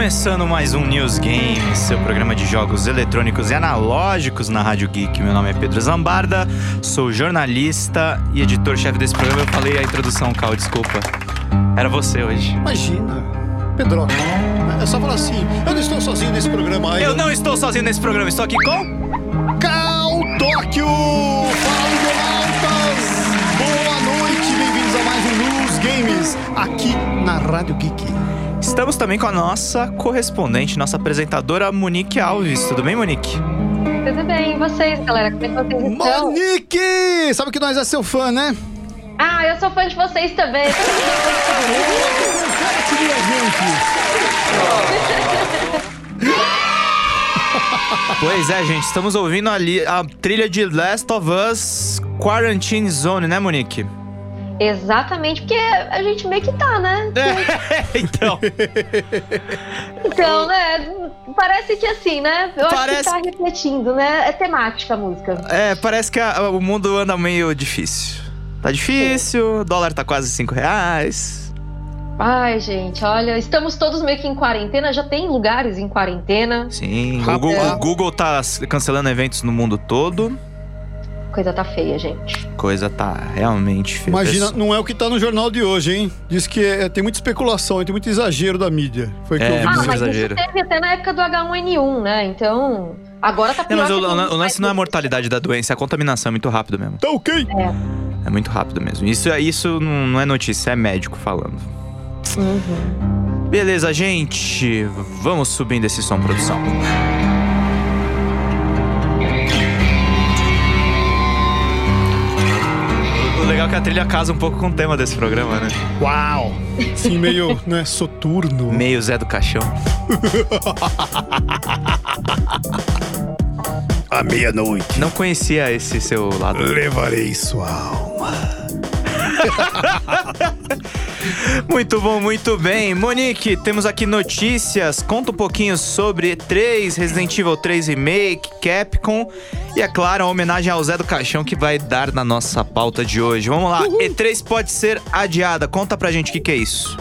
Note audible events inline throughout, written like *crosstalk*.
Começando mais um News Games, seu programa de jogos eletrônicos e analógicos na Rádio Geek. Meu nome é Pedro Zambarda, sou jornalista e editor-chefe desse programa. Eu falei a introdução, Cal, desculpa. Era você hoje. Imagina, Pedro. É só falar assim: eu não estou sozinho nesse programa aí. Eu não estou sozinho nesse programa, estou aqui com. Cal Tóquio! Fala, internautas! Boa noite, bem-vindos a mais um News Games aqui na Rádio Geek. Estamos também com a nossa correspondente, nossa apresentadora Monique Alves. Tudo bem, Monique? Tudo bem, e vocês, galera? Como é que vocês estão? Monique! Sabe que nós é seu fã, né? Ah, eu sou fã de vocês também. *laughs* Pois é, gente, estamos ouvindo ali a trilha de Last of Us Quarantine Zone, né, Monique? Exatamente, porque a gente meio que tá, né? *laughs* então, Então, né? Parece que assim, né? Eu Parece- acho que tá refletindo, né? É temática a música. é, parece que a- o mundo anda meio difícil. Tá difícil, o dólar tá quase 5 reais. Ai, gente, olha, estamos todos meio que em quarentena, já tem lugares em quarentena. Sim, o. Google, o Google tá cancelando eventos no mundo todo. Coisa tá feia, gente. Coisa tá realmente feia. Imagina, não é o que tá no jornal de hoje, hein? Diz que é- tem muita especulação, tem muito exagero da mídia. Foi o que É, eu ouvi Ah, muito mas exagero. isso teve até na época do H1N1, né? Então, agora tá Não, pior. mas que o, tudo, o lance não é a mortalidade da doença, é a contaminação é muito rápido mesmo. Tá ok? É muito rápido mesmo. Isso, isso não não é notícia, é médico falando. Uhum. Beleza, gente. Vamos subindo esse som, produção. Legal que a trilha casa um pouco com o tema desse programa, né? Uau! Assim, meio, né, soturno. Meio Zé do Caixão. *laughs* À meia-noite, Não conhecia esse seu lado. levarei sua alma. *laughs* Muito bom, muito bem. Monique, temos aqui notícias. Conta um pouquinho sobre E3, Resident Evil 3 Remake, Capcom e, é claro, a homenagem ao Zé do Caixão que vai dar na nossa pauta de hoje. Vamos lá. E3 pode ser adiada. Conta pra gente o que, que é isso.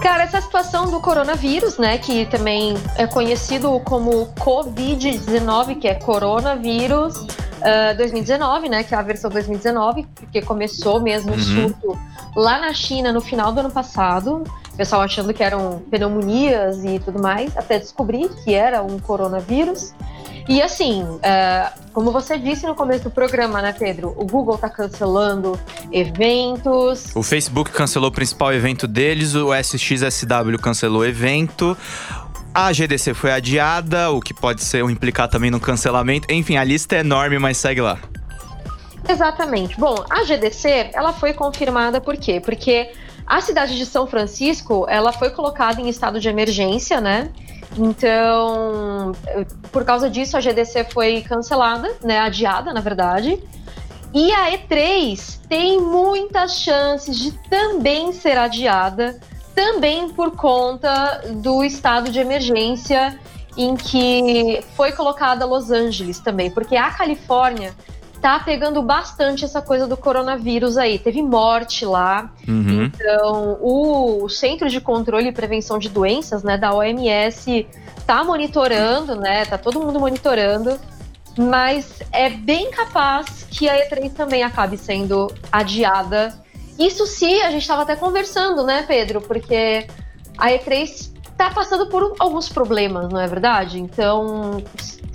Cara, essa situação do coronavírus, né, que também é conhecido como Covid-19, que é coronavírus ah, 2019, né, que é a versão 2019, porque começou mesmo o Uhum. surto lá na China no final do ano passado. O pessoal achando que eram pneumonias e tudo mais, até descobrir que era um coronavírus. E assim, ah, como você disse no começo do programa, né, Pedro? O Google tá cancelando eventos, O Facebook cancelou o principal evento deles, o SXSW cancelou o evento. A GDC foi adiada, o que pode ser implicar também no cancelamento. Enfim, a lista é enorme, mas segue lá. Exatamente. Bom, a GDC, ela foi confirmada por quê? Porque a cidade de São Francisco, ela foi colocada em estado de emergência, né? Então, por causa disso, a GDC foi cancelada, né? Adiada, na verdade. E a E3 tem muitas chances de também ser adiada, também por conta do estado de emergência em que foi colocada Los Angeles também, porque a Califórnia tá pegando bastante essa coisa do coronavírus aí. Teve morte lá. Uhum. Então, o Centro de Controle e Prevenção de Doenças, né, da OMS, tá monitorando, né? Tá todo mundo monitorando. Mas é bem capaz que a E3 também acabe sendo adiada. Isso se a gente estava até conversando, né, Pedro? Porque a E3 tá passando por alguns problemas, não é verdade? Então,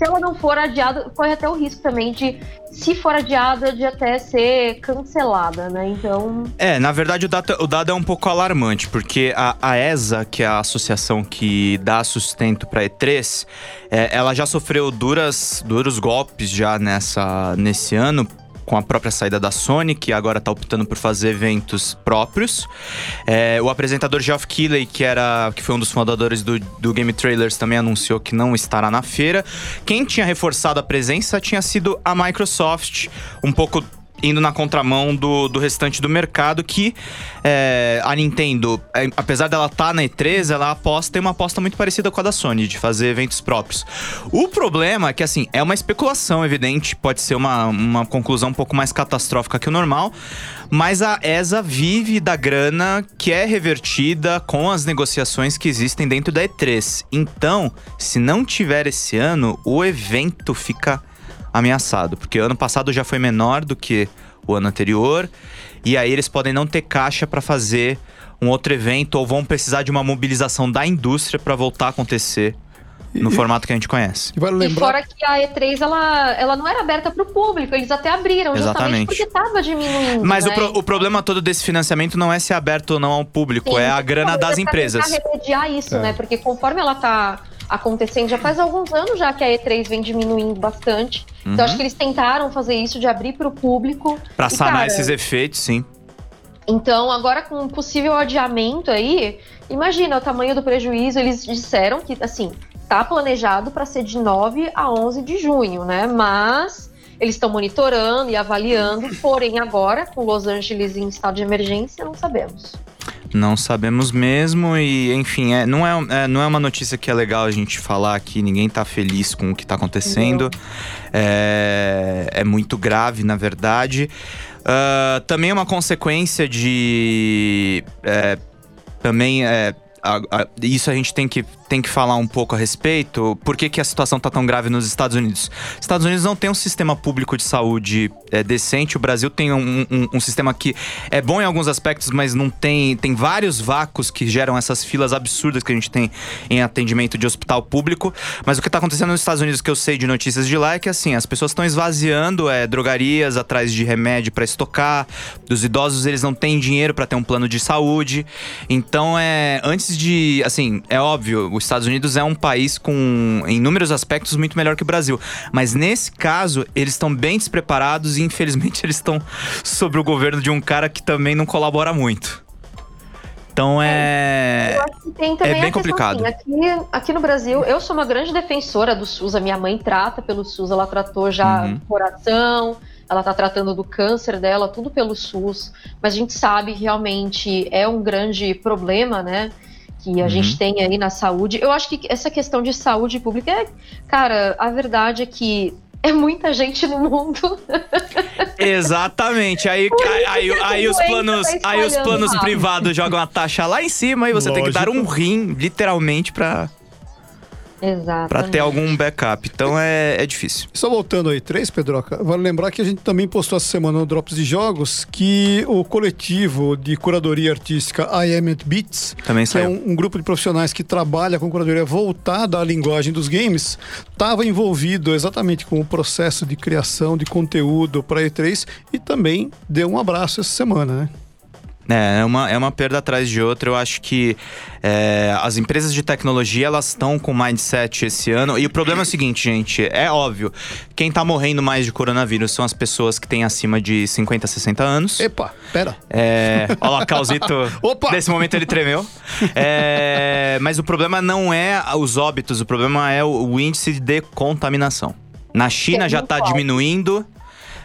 se ela não for adiada, corre até o risco também de, se for adiada, de até ser cancelada, né? Então, É, na verdade o dado, o dado é um pouco alarmante, porque a, a ESA, que é a associação que dá sustento para E3, é, ela já sofreu duras, duros golpes já nessa, nesse ano. Com a própria saída da Sony, que agora tá optando por fazer eventos próprios. É, o apresentador Geoff Keighley, que, era, que foi um dos fundadores do, do Game Trailers, também anunciou que não estará na feira. Quem tinha reforçado a presença tinha sido a Microsoft, um pouco indo na contramão do, do restante do mercado, que é, a Nintendo, é, apesar dela estar tá na E3, ela aposta tem uma aposta muito parecida com a da Sony, de fazer eventos próprios. O problema é que, assim, é uma especulação evidente, pode ser uma, uma conclusão um pouco mais catastrófica que o normal, mas a ESA vive da grana que é revertida com as negociações que existem dentro da E3. Então, se não tiver esse ano, o evento fica ameaçado, porque ano passado já foi menor do que o ano anterior, e aí eles podem não ter caixa para fazer um outro evento ou vão precisar de uma mobilização da indústria para voltar a acontecer no formato que a gente conhece. E, lembrar... e fora que a E3 ela, ela não era aberta para o público, eles até abriram Exatamente. porque estava diminuindo. Mas né? o, pro, o, problema todo desse financiamento não é ser aberto ou não ao público, Sim, é a grana das empresas. remediar isso, é. né? Porque conforme ela está acontecendo, já faz alguns anos já que a E3 vem diminuindo bastante. Uhum. Então acho que eles tentaram fazer isso de abrir para o público. Para sanar cara, esses efeitos, sim. Então, agora com um possível adiamento aí, imagina o tamanho do prejuízo. Eles disseram que, assim, tá planejado para ser de 9 a 11 de junho, né? Mas eles estão monitorando e avaliando, porém agora, com Los Angeles em estado de emergência, não sabemos. Não sabemos mesmo e, enfim, é, não, é, é, não é uma notícia que é legal a gente falar aqui, ninguém tá feliz com o que tá acontecendo. É, é, muito grave, na verdade. Uh, também é uma consequência de. É, também é, a, a, isso a gente tem que tem que falar um pouco a respeito. Por que, que a situação está tão grave nos Estados Unidos? Os Estados Unidos não tem um sistema público de saúde é, decente. O Brasil tem um, um, um, sistema que é bom em alguns aspectos, mas não tem. Tem vários vácuos que geram essas filas absurdas que a gente tem em atendimento de hospital público. Mas o que está acontecendo nos Estados Unidos, que eu sei de notícias de lá, é que assim, as pessoas estão esvaziando é, drogarias atrás de remédio para estocar. Os idosos, eles não têm dinheiro para ter um plano de saúde. Então, é. Antes de. Assim, é óbvio, os Estados Unidos é um país com, em inúmeros aspectos, muito melhor que o Brasil. Mas nesse caso, eles estão bem despreparados e infelizmente *laughs* eles estão sobre o governo de um cara que também não colabora muito. Então é. é bem complicado. Assim, aqui, aqui no Brasil, eu sou uma grande defensora do SUS. A minha mãe trata pelo SUS, ela tratou já uhum. coração, ela tá tratando do câncer dela, tudo pelo SUS. Mas a gente sabe que realmente é um grande problema, né? Que a uhum. gente tem aí na saúde. Eu acho que essa questão de saúde pública é, cara, a verdade é que *laughs* é muita gente no mundo. Exatamente. Aí, aí, aí, aí os planos, tá aí os planos privados jogam a taxa lá em cima e você Lógico. tem que dar um rim, literalmente, para Exato. Pra ter algum backup. Então é, é difícil. Só voltando aí, três, Pedroca. Vale lembrar que a gente também postou essa semana no Drops de Jogos que o coletivo de curadoria artística I Am It Beats, também que é um, um, grupo de profissionais que trabalha com curadoria voltada à linguagem dos games, estava envolvido exatamente com o processo de criação de conteúdo para E3 e também deu um abraço essa semana, né? É, é uma, é uma perda atrás de outra. Eu acho que é, as empresas de tecnologia, elas estão com mindset esse ano. E o problema é o seguinte, gente. É óbvio. Quem tá morrendo mais de coronavírus são as pessoas que têm acima de 50, 60 anos. Epa, pera. É, olha lá, Causito. *laughs* Opa! Nesse momento ele tremeu. É, mas o problema não é os óbitos. O problema é o, o índice de contaminação. Na China já está diminuindo.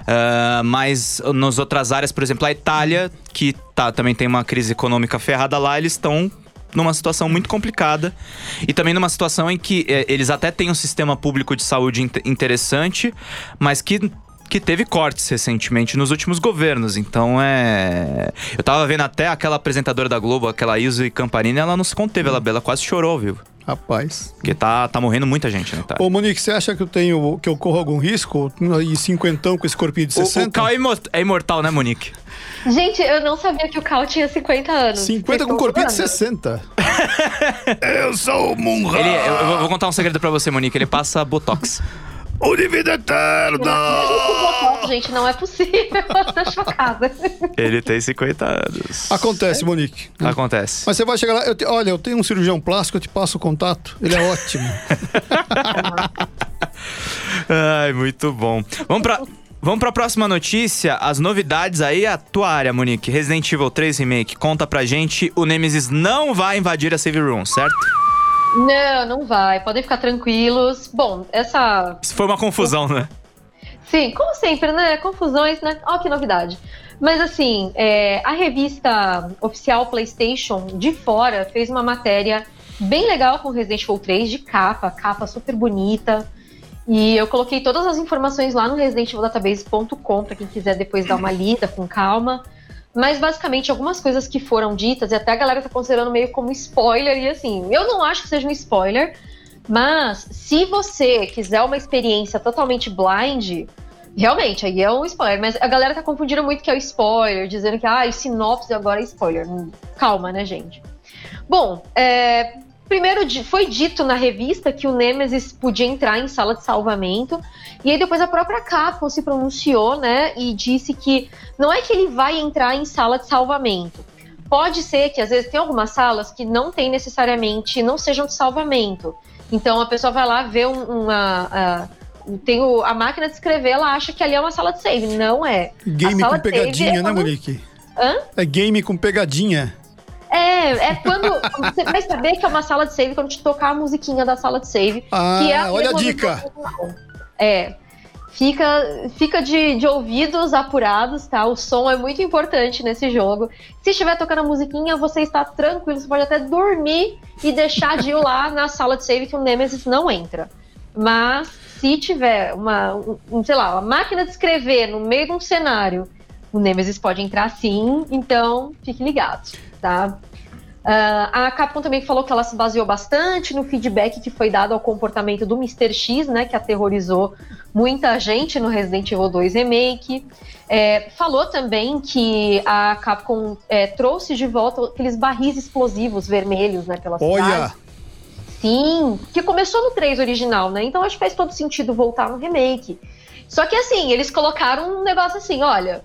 Uh, mas nas outras áreas, por exemplo, a Itália, que tá, também tem uma crise econômica ferrada lá, eles estão numa situação muito complicada e também numa situação em que eh, eles até têm um sistema público de saúde interessante, mas que que teve cortes recentemente nos últimos governos. Então é. Eu tava vendo até aquela apresentadora da Globo, aquela Ilse Camparini, ela não se conteve, ela, ela quase chorou vivo. Rapaz. Porque tá, tá morrendo muita gente, né? Tá. Ô, Monique, você acha que eu tenho que eu corro algum risco? E cinquentão com esse corpinho de 60? O, o Cal é, imor é imortal, né, Monique? Gente, eu não sabia que o Cal tinha 50 anos. 50 com corpinho de 60. *laughs* eu sou o Munra. Ele, eu, eu, vou contar um segredo pra você, Monique. Ele passa Botox. *laughs* O de vida eterna! gente, não é possível. *laughs* Eu tô chocada. Ele tem 50 anos. Acontece, Monique. Acontece. Mas você vai chegar lá. Eu te, olha, eu tenho um cirurgião plástico, eu te passo o contato. Ele é ótimo. *laughs* Ai, muito bom. Vamos pra. Vamos para a próxima notícia, as novidades aí, a tua área, Monique. Resident Evil 3 Remake, conta pra gente, o Nemesis não vai invadir a Save Room, certo? Não, não vai. Podem ficar tranquilos. Bom, essa. Isso foi uma confusão, né? Sim, como sempre, né? Confusões, né? Ó, que novidade. Mas assim, é, a revista oficial PlayStation de fora fez uma matéria bem legal com Resident Evil 3 de capa, capa super bonita. E eu coloquei todas as informações lá no residentevildatabase.com para quem quiser depois dar uma lida com calma. Mas basicamente algumas coisas que foram ditas e até a galera tá considerando meio como spoiler e assim, eu não acho que seja um spoiler, mas se você quiser uma experiência totalmente blind, realmente aí é um spoiler, mas a galera tá confundindo muito que é o spoiler, dizendo que ah, sinopse agora é spoiler. Calma, né, gente? Bom, é, Primeiro, foi dito na revista que o Nemesis podia entrar em sala de salvamento, e aí depois a própria Capcom se pronunciou, né, e disse que não é que ele vai entrar em sala de salvamento. Pode ser que às vezes tem algumas salas que não tem necessariamente, não sejam de salvamento. Então a pessoa vai lá ver uma. Uh, tem o, a máquina de escrever, ela acha que ali é uma sala de save. Não é. Game com pegadinha, é né, Monique? Hã? É game com pegadinha. É, é quando. Você vai saber que é uma sala de save quando te tocar a musiquinha da sala de save. Ah, que é a olha a dica! É. Fica, fica de, de ouvidos apurados, tá? O som é muito importante nesse jogo. Se estiver tocando a musiquinha, você está tranquilo, você pode até dormir e deixar de ir lá na sala de save que o Nemesis não entra. Mas se tiver uma, um, sei lá, uma máquina de escrever no meio de um cenário, o Nemesis pode entrar sim, então fique ligado tá? Uh, a Capcom também falou que ela se baseou bastante no feedback que foi dado ao comportamento do Mr. X, né, que aterrorizou muita gente no Resident Evil 2 Remake. É, falou também que a Capcom é, trouxe de volta aqueles barris explosivos vermelhos, né, pela Olha. cidade. Sim, que começou no 3 original, né? Então acho que faz todo sentido voltar no remake. Só que assim, eles colocaram um negócio assim, olha,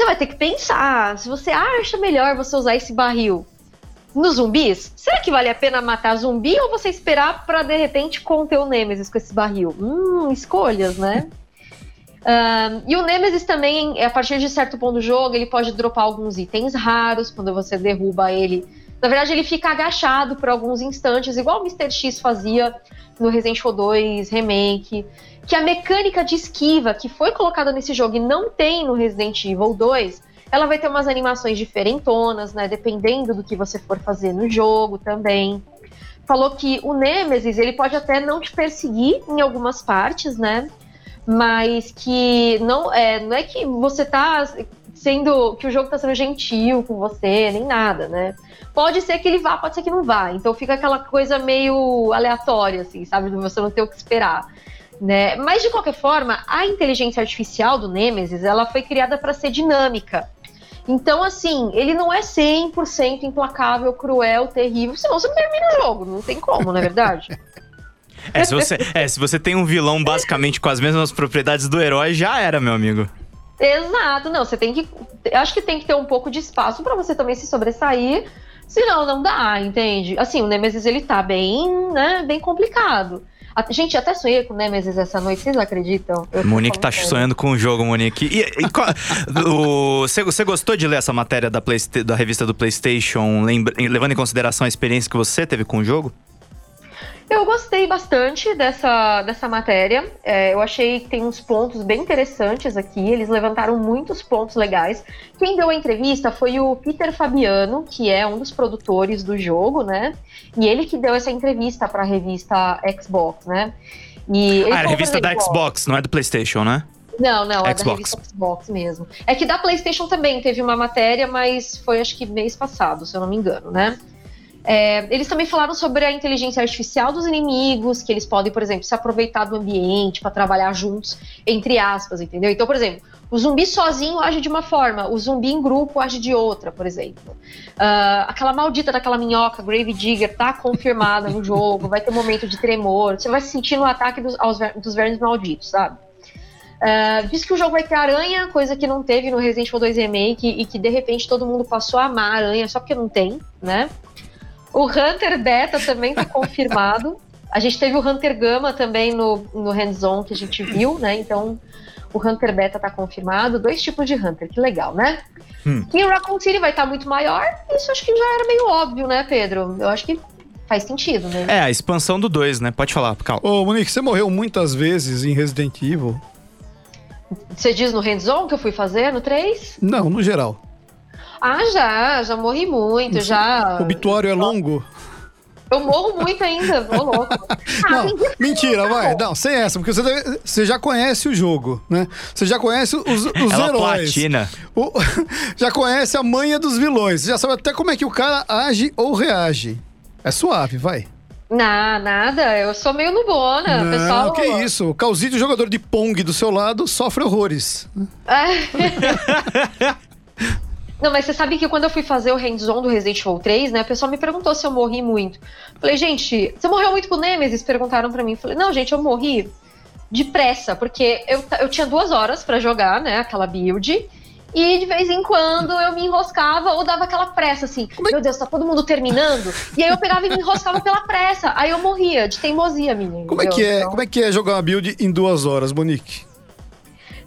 você vai ter que pensar. Se você acha melhor você usar esse barril nos zumbis, será que vale a pena matar zumbi ou você esperar para de repente conter o Nemesis com esse barril? Hum, escolhas, né? *laughs* Uh, e o Nemesis também, a partir de certo ponto do jogo, ele pode dropar alguns itens raros quando você derruba ele. Na verdade, ele fica agachado por alguns instantes, igual o Mr. X fazia no Resident Evil 2 Remake que a mecânica de esquiva que foi colocada nesse jogo e não tem no Resident Evil 2, ela vai ter umas animações diferentonas, né? Dependendo do que você for fazer no jogo também. Falou que o Nemesis, ele pode até não te perseguir em algumas partes, né? Mas que não é, não é que você tá sendo. que o jogo tá sendo gentil com você, nem nada, né? Pode ser que ele vá, pode ser que não vá. Então fica aquela coisa meio aleatória, assim, sabe? Você não ter o que esperar. Né? Mas de qualquer forma, a inteligência artificial do Nemesis, ela foi criada para ser dinâmica. Então, assim, ele não é 100% implacável, cruel, terrível, senão você não termina o jogo, não tem como, não é verdade? *laughs* é, se você, é, se você tem um vilão basicamente com as mesmas propriedades do herói, já era, meu amigo. Exato, não, você tem que. Acho que tem que ter um pouco de espaço para você também se sobressair, senão não dá, entende? Assim, o Nemesis ele tá bem, né, bem complicado. A, gente, até sonhei com Nemesis essa noite, vocês acreditam? Eu Monique tá sonhando com o jogo, Monique. E, e qual, o, você, você gostou de ler essa matéria da, Play, da revista do PlayStation, levando em consideração a experiência que você teve com o jogo? Eu gostei bastante dessa, dessa matéria. É, eu achei que tem uns pontos bem interessantes aqui. Eles levantaram muitos pontos legais. Quem deu a entrevista foi o Peter Fabiano, que é um dos produtores do jogo, né? E ele que deu essa entrevista para a revista Xbox, né? E ah, é a revista da Xbox, não é do PlayStation, né? Não, não, é Xbox. da revista Xbox mesmo. É que da PlayStation também teve uma matéria, mas foi acho que mês passado, se eu não me engano, né? É, eles também falaram sobre a inteligência artificial dos inimigos, que eles podem, por exemplo, se aproveitar do ambiente para trabalhar juntos, entre aspas, entendeu? Então, por exemplo, o zumbi sozinho age de uma forma, o zumbi em grupo age de outra, por exemplo. Uh, aquela maldita daquela minhoca, Grave Digger, tá confirmada no jogo, vai ter um momento de tremor, você vai se sentir no ataque dos, aos, dos vermes malditos, sabe? Uh, diz que o jogo vai ter aranha, coisa que não teve no Resident Evil 2 Remake e que de repente todo mundo passou a amar a aranha só porque não tem, né? O Hunter Beta também tá confirmado. A gente teve o Hunter Gama também no, no hands-on que a gente viu, né? Então, o Hunter Beta tá confirmado. Dois tipos de Hunter, que legal, né? Hum. E o Raccoon City vai estar tá muito maior. Isso acho que já era meio óbvio, né, Pedro? Eu acho que faz sentido, né? É, a expansão do 2, né? Pode falar, calma. Ô, Monique, você morreu muitas vezes em Resident Evil? Você diz no hands-on que eu fui fazer no 3? Não, no geral. Ah, já, já morri muito, já. O obituário é longo? Eu morro muito ainda, ô louco. *laughs* Ah, não, mentira, vai. Não, sem essa, porque você, deve, você já conhece o jogo, né? Você já conhece os, os Ela heróis. Platina. O, *laughs* já conhece a manha dos vilões. Você já sabe até como é que o cara age ou reage. É suave, vai. Não, nada, eu sou meio nubona. Não, pessoal... que isso. O Calzito, jogador de Pong do seu lado, sofre horrores. *laughs* Não, mas você sabe que quando eu fui fazer o hands-on do Resident Evil 3, né, o pessoal me perguntou se eu morri muito. Falei, gente, você morreu muito com o Nemesis? Perguntaram pra mim. Falei, não, gente, eu morri depressa, porque eu, eu tinha duas horas para jogar, né, aquela build. E de vez em quando eu me enroscava ou dava aquela pressa, assim, é... meu Deus, tá todo mundo terminando. E aí eu pegava e me enroscava pela pressa. Aí eu morria, de teimosia minha. Como é, que é, então... como é que é jogar uma build em duas horas, Monique?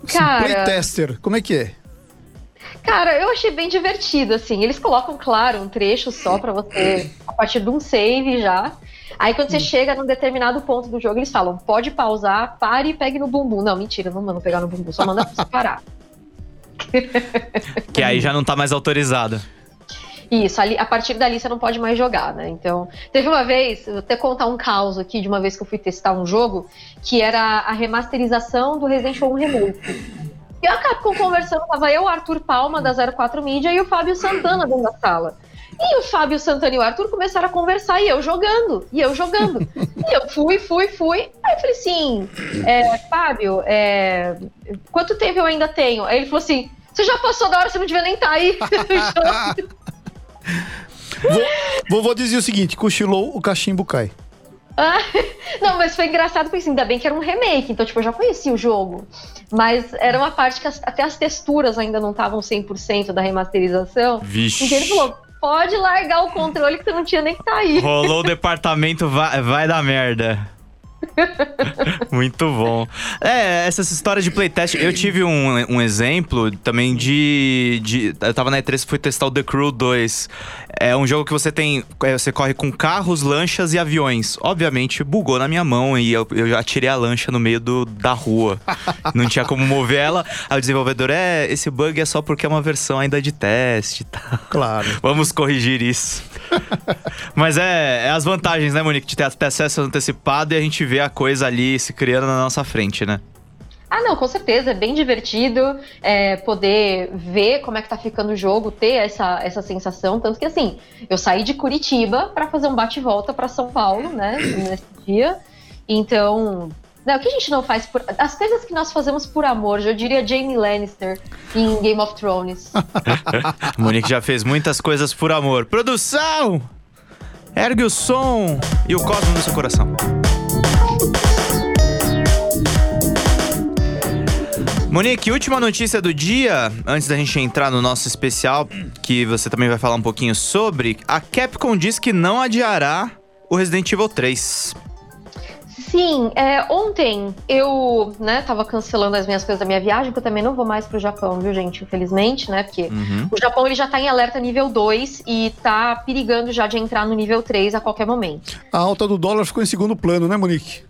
Cara. Playtester, como é que é? Cara, eu achei bem divertido, assim. Eles colocam, claro, um trecho só para você, a partir de um save já. Aí quando você chega num determinado ponto do jogo, eles falam: pode pausar, pare e pegue no bumbum. Não, mentira, não manda pegar no bumbum, só manda você *laughs* parar. que aí já não tá mais autorizada. Isso, ali, a partir dali você não pode mais jogar, né? Então, teve uma vez, vou até contar um caos aqui de uma vez que eu fui testar um jogo, que era a remasterização do Resident Evil 1 Remake. E a Capcom conversando, tava eu, o Arthur Palma, da 04 Mídia, e o Fábio Santana dentro da sala. E o Fábio Santana e o Arthur começaram a conversar, e eu jogando, e eu jogando. e eu fui, fui, fui. Aí eu falei assim, é, Fábio, é, quanto tempo eu ainda tenho? Aí ele falou assim, você já passou da hora, você não devia nem estar tá aí. *laughs* vou, vou dizer o seguinte, cochilou, o cachimbo cai. Ah, *laughs* não, mas foi engraçado porque assim, ainda bem que era um remake, então tipo, eu já conhecia o jogo. Mas era uma parte que as, até as texturas ainda não estavam 100% da remasterização. Vixe. Então ele falou: pode largar o controle que você não tinha nem que tá aí. Rolou o departamento, vai, vai dar merda. *laughs* Muito bom. É, essas histórias de playtest. Eu tive um, um exemplo também de, de. Eu tava na E3 e fui testar o The Crew 2. É um jogo que você tem. É, você corre com carros, lanchas e aviões. Obviamente, bugou na minha mão e eu, eu já tirei a lancha no meio do, da rua. *laughs* Não tinha como mover ela. Aí o desenvolvedor, é, esse bug é só porque é uma versão ainda de teste. Tá? Claro. *laughs* Vamos corrigir isso. *laughs* Mas é, é, as vantagens, né, Monique, de ter acesso antecipado e a gente vê a coisa ali se criando na nossa frente, né? Ah, não, com certeza, é bem divertido é, poder ver como é que tá ficando o jogo, ter essa, essa sensação. Tanto que, assim, eu saí de Curitiba para fazer um bate-volta para São Paulo, né, nesse dia. Então, não, o que a gente não faz por. As coisas que nós fazemos por amor, eu diria Jamie Lannister em Game of Thrones. *laughs* Monique já fez muitas coisas por amor. Produção! Ergue o som e o cosmo no seu coração. Monique, última notícia do dia, antes da gente entrar no nosso especial, que você também vai falar um pouquinho sobre. A Capcom diz que não adiará o Resident Evil 3. Sim, é, ontem eu, né, tava cancelando as minhas coisas da minha viagem, porque eu também não vou mais pro Japão, viu, gente? Infelizmente, né? Porque uhum. o Japão ele já tá em alerta nível 2 e tá perigando já de entrar no nível 3 a qualquer momento. A alta do dólar ficou em segundo plano, né, Monique?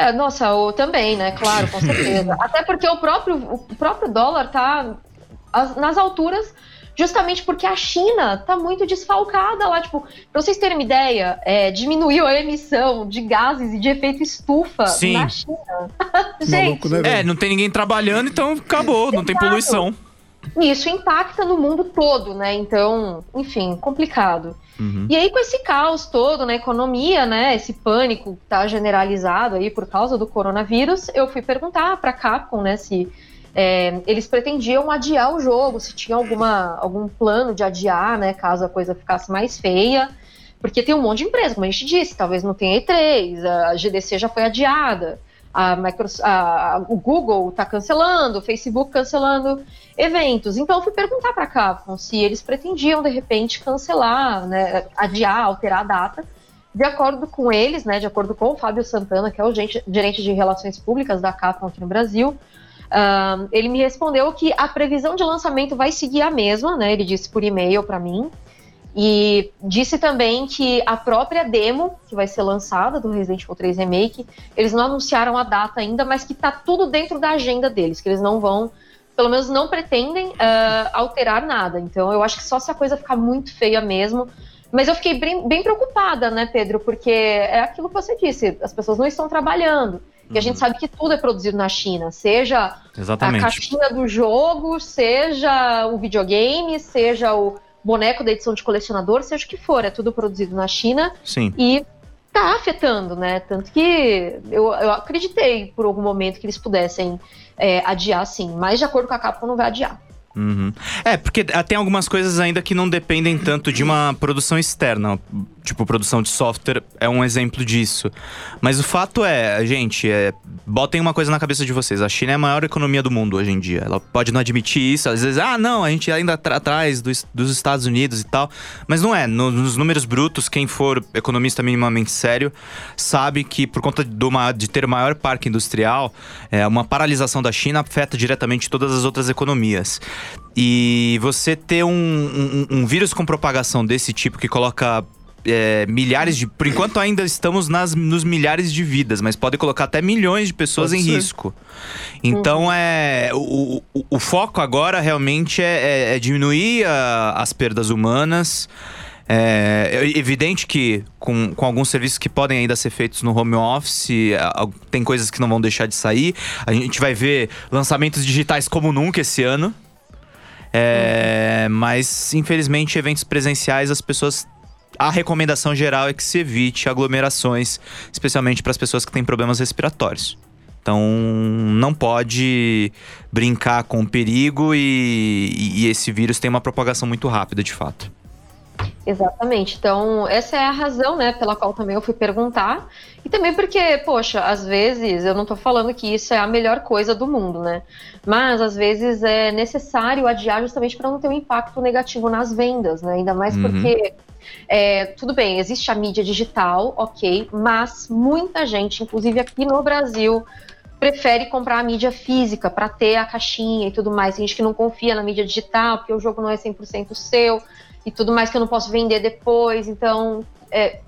É, nossa, eu também, né? Claro, com certeza. *laughs* Até porque o próprio, o próprio dólar tá nas alturas justamente porque a China tá muito desfalcada lá. Tipo, pra vocês terem uma ideia, é, diminuiu a emissão de gases e de efeito estufa Sim. na China. *laughs* Gente. Maluco, né, é, não tem ninguém trabalhando, então acabou, não tem poluição. Isso impacta no mundo todo, né? Então, enfim, complicado. Uhum. E aí, com esse caos todo na economia, né? Esse pânico que tá generalizado aí por causa do coronavírus, eu fui perguntar pra Capcom, né, se é, eles pretendiam adiar o jogo, se tinha alguma, algum plano de adiar, né, caso a coisa ficasse mais feia. Porque tem um monte de empresa, como a gente disse, talvez não tenha E3, a GDC já foi adiada a a, o Google está cancelando, o Facebook cancelando eventos. Então eu fui perguntar para a Capcom se eles pretendiam de repente cancelar, né, adiar, alterar a data. De acordo com eles, né, de acordo com o Fábio Santana, que é o gerente de relações públicas da Capcom aqui no Brasil, ele me respondeu que a previsão de lançamento vai seguir a mesma, né? Ele disse por e-mail para mim. E disse também que a própria demo, que vai ser lançada do Resident Evil 3 Remake, eles não anunciaram a data ainda, mas que tá tudo dentro da agenda deles, que eles não vão, pelo menos não pretendem uh, alterar nada. Então eu acho que só se a coisa ficar muito feia mesmo. Mas eu fiquei bem, bem preocupada, né, Pedro? Porque é aquilo que você disse, as pessoas não estão trabalhando. E a gente uhum. sabe que tudo é produzido na China, seja Exatamente. a caixinha do jogo, seja o videogame, seja o boneco da edição de colecionador, seja o que for, é tudo produzido na China. Sim. E tá afetando, né? Tanto que eu, eu acreditei por algum momento que eles pudessem é, adiar, sim. Mas de acordo com a Capcom, não vai adiar. Uhum. É, porque tem algumas coisas ainda que não dependem tanto de uma produção externa. Tipo, produção de software é um exemplo disso. Mas o fato é, gente, é, botem uma coisa na cabeça de vocês. A China é a maior economia do mundo hoje em dia. Ela pode não admitir isso. Às vezes, ah, não, a gente ainda tá atrás dos, dos Estados Unidos e tal. Mas não é. No, nos números brutos, quem for economista minimamente sério sabe que por conta do, de ter o maior parque industrial, é, uma paralisação da China afeta diretamente todas as outras economias. E você ter um, um, um vírus com propagação desse tipo que coloca é, milhares de. Por enquanto ainda estamos nas, nos milhares de vidas, mas pode colocar até milhões de pessoas pode em ser. risco. Então uhum. é. O, o, o, foco agora realmente é, é, é diminuir a, as perdas humanas. É, é evidente que com, com alguns serviços que podem ainda ser feitos no home office, tem coisas que não vão deixar de sair. A gente vai ver lançamentos digitais como nunca esse ano. É, uhum. Mas, infelizmente, eventos presenciais as pessoas a recomendação geral é que se evite aglomerações, especialmente para as pessoas que têm problemas respiratórios. Então, não pode brincar com o perigo e, e, esse vírus tem uma propagação muito rápida, de fato. Exatamente. Então, essa é a razão, né, pela qual também eu fui perguntar. E também porque, poxa, às vezes, eu não estou falando que isso é a melhor coisa do mundo, né? Mas às vezes é necessário adiar justamente para não ter um impacto negativo nas vendas, né? Ainda mais uhum. porque é, tudo bem, existe a mídia digital, ok, mas muita gente, inclusive aqui no Brasil, prefere comprar a mídia física para ter a caixinha e tudo mais. Tem gente que não confia na mídia digital, porque o jogo não é 100% seu e tudo mais que eu não posso vender depois. Então, é,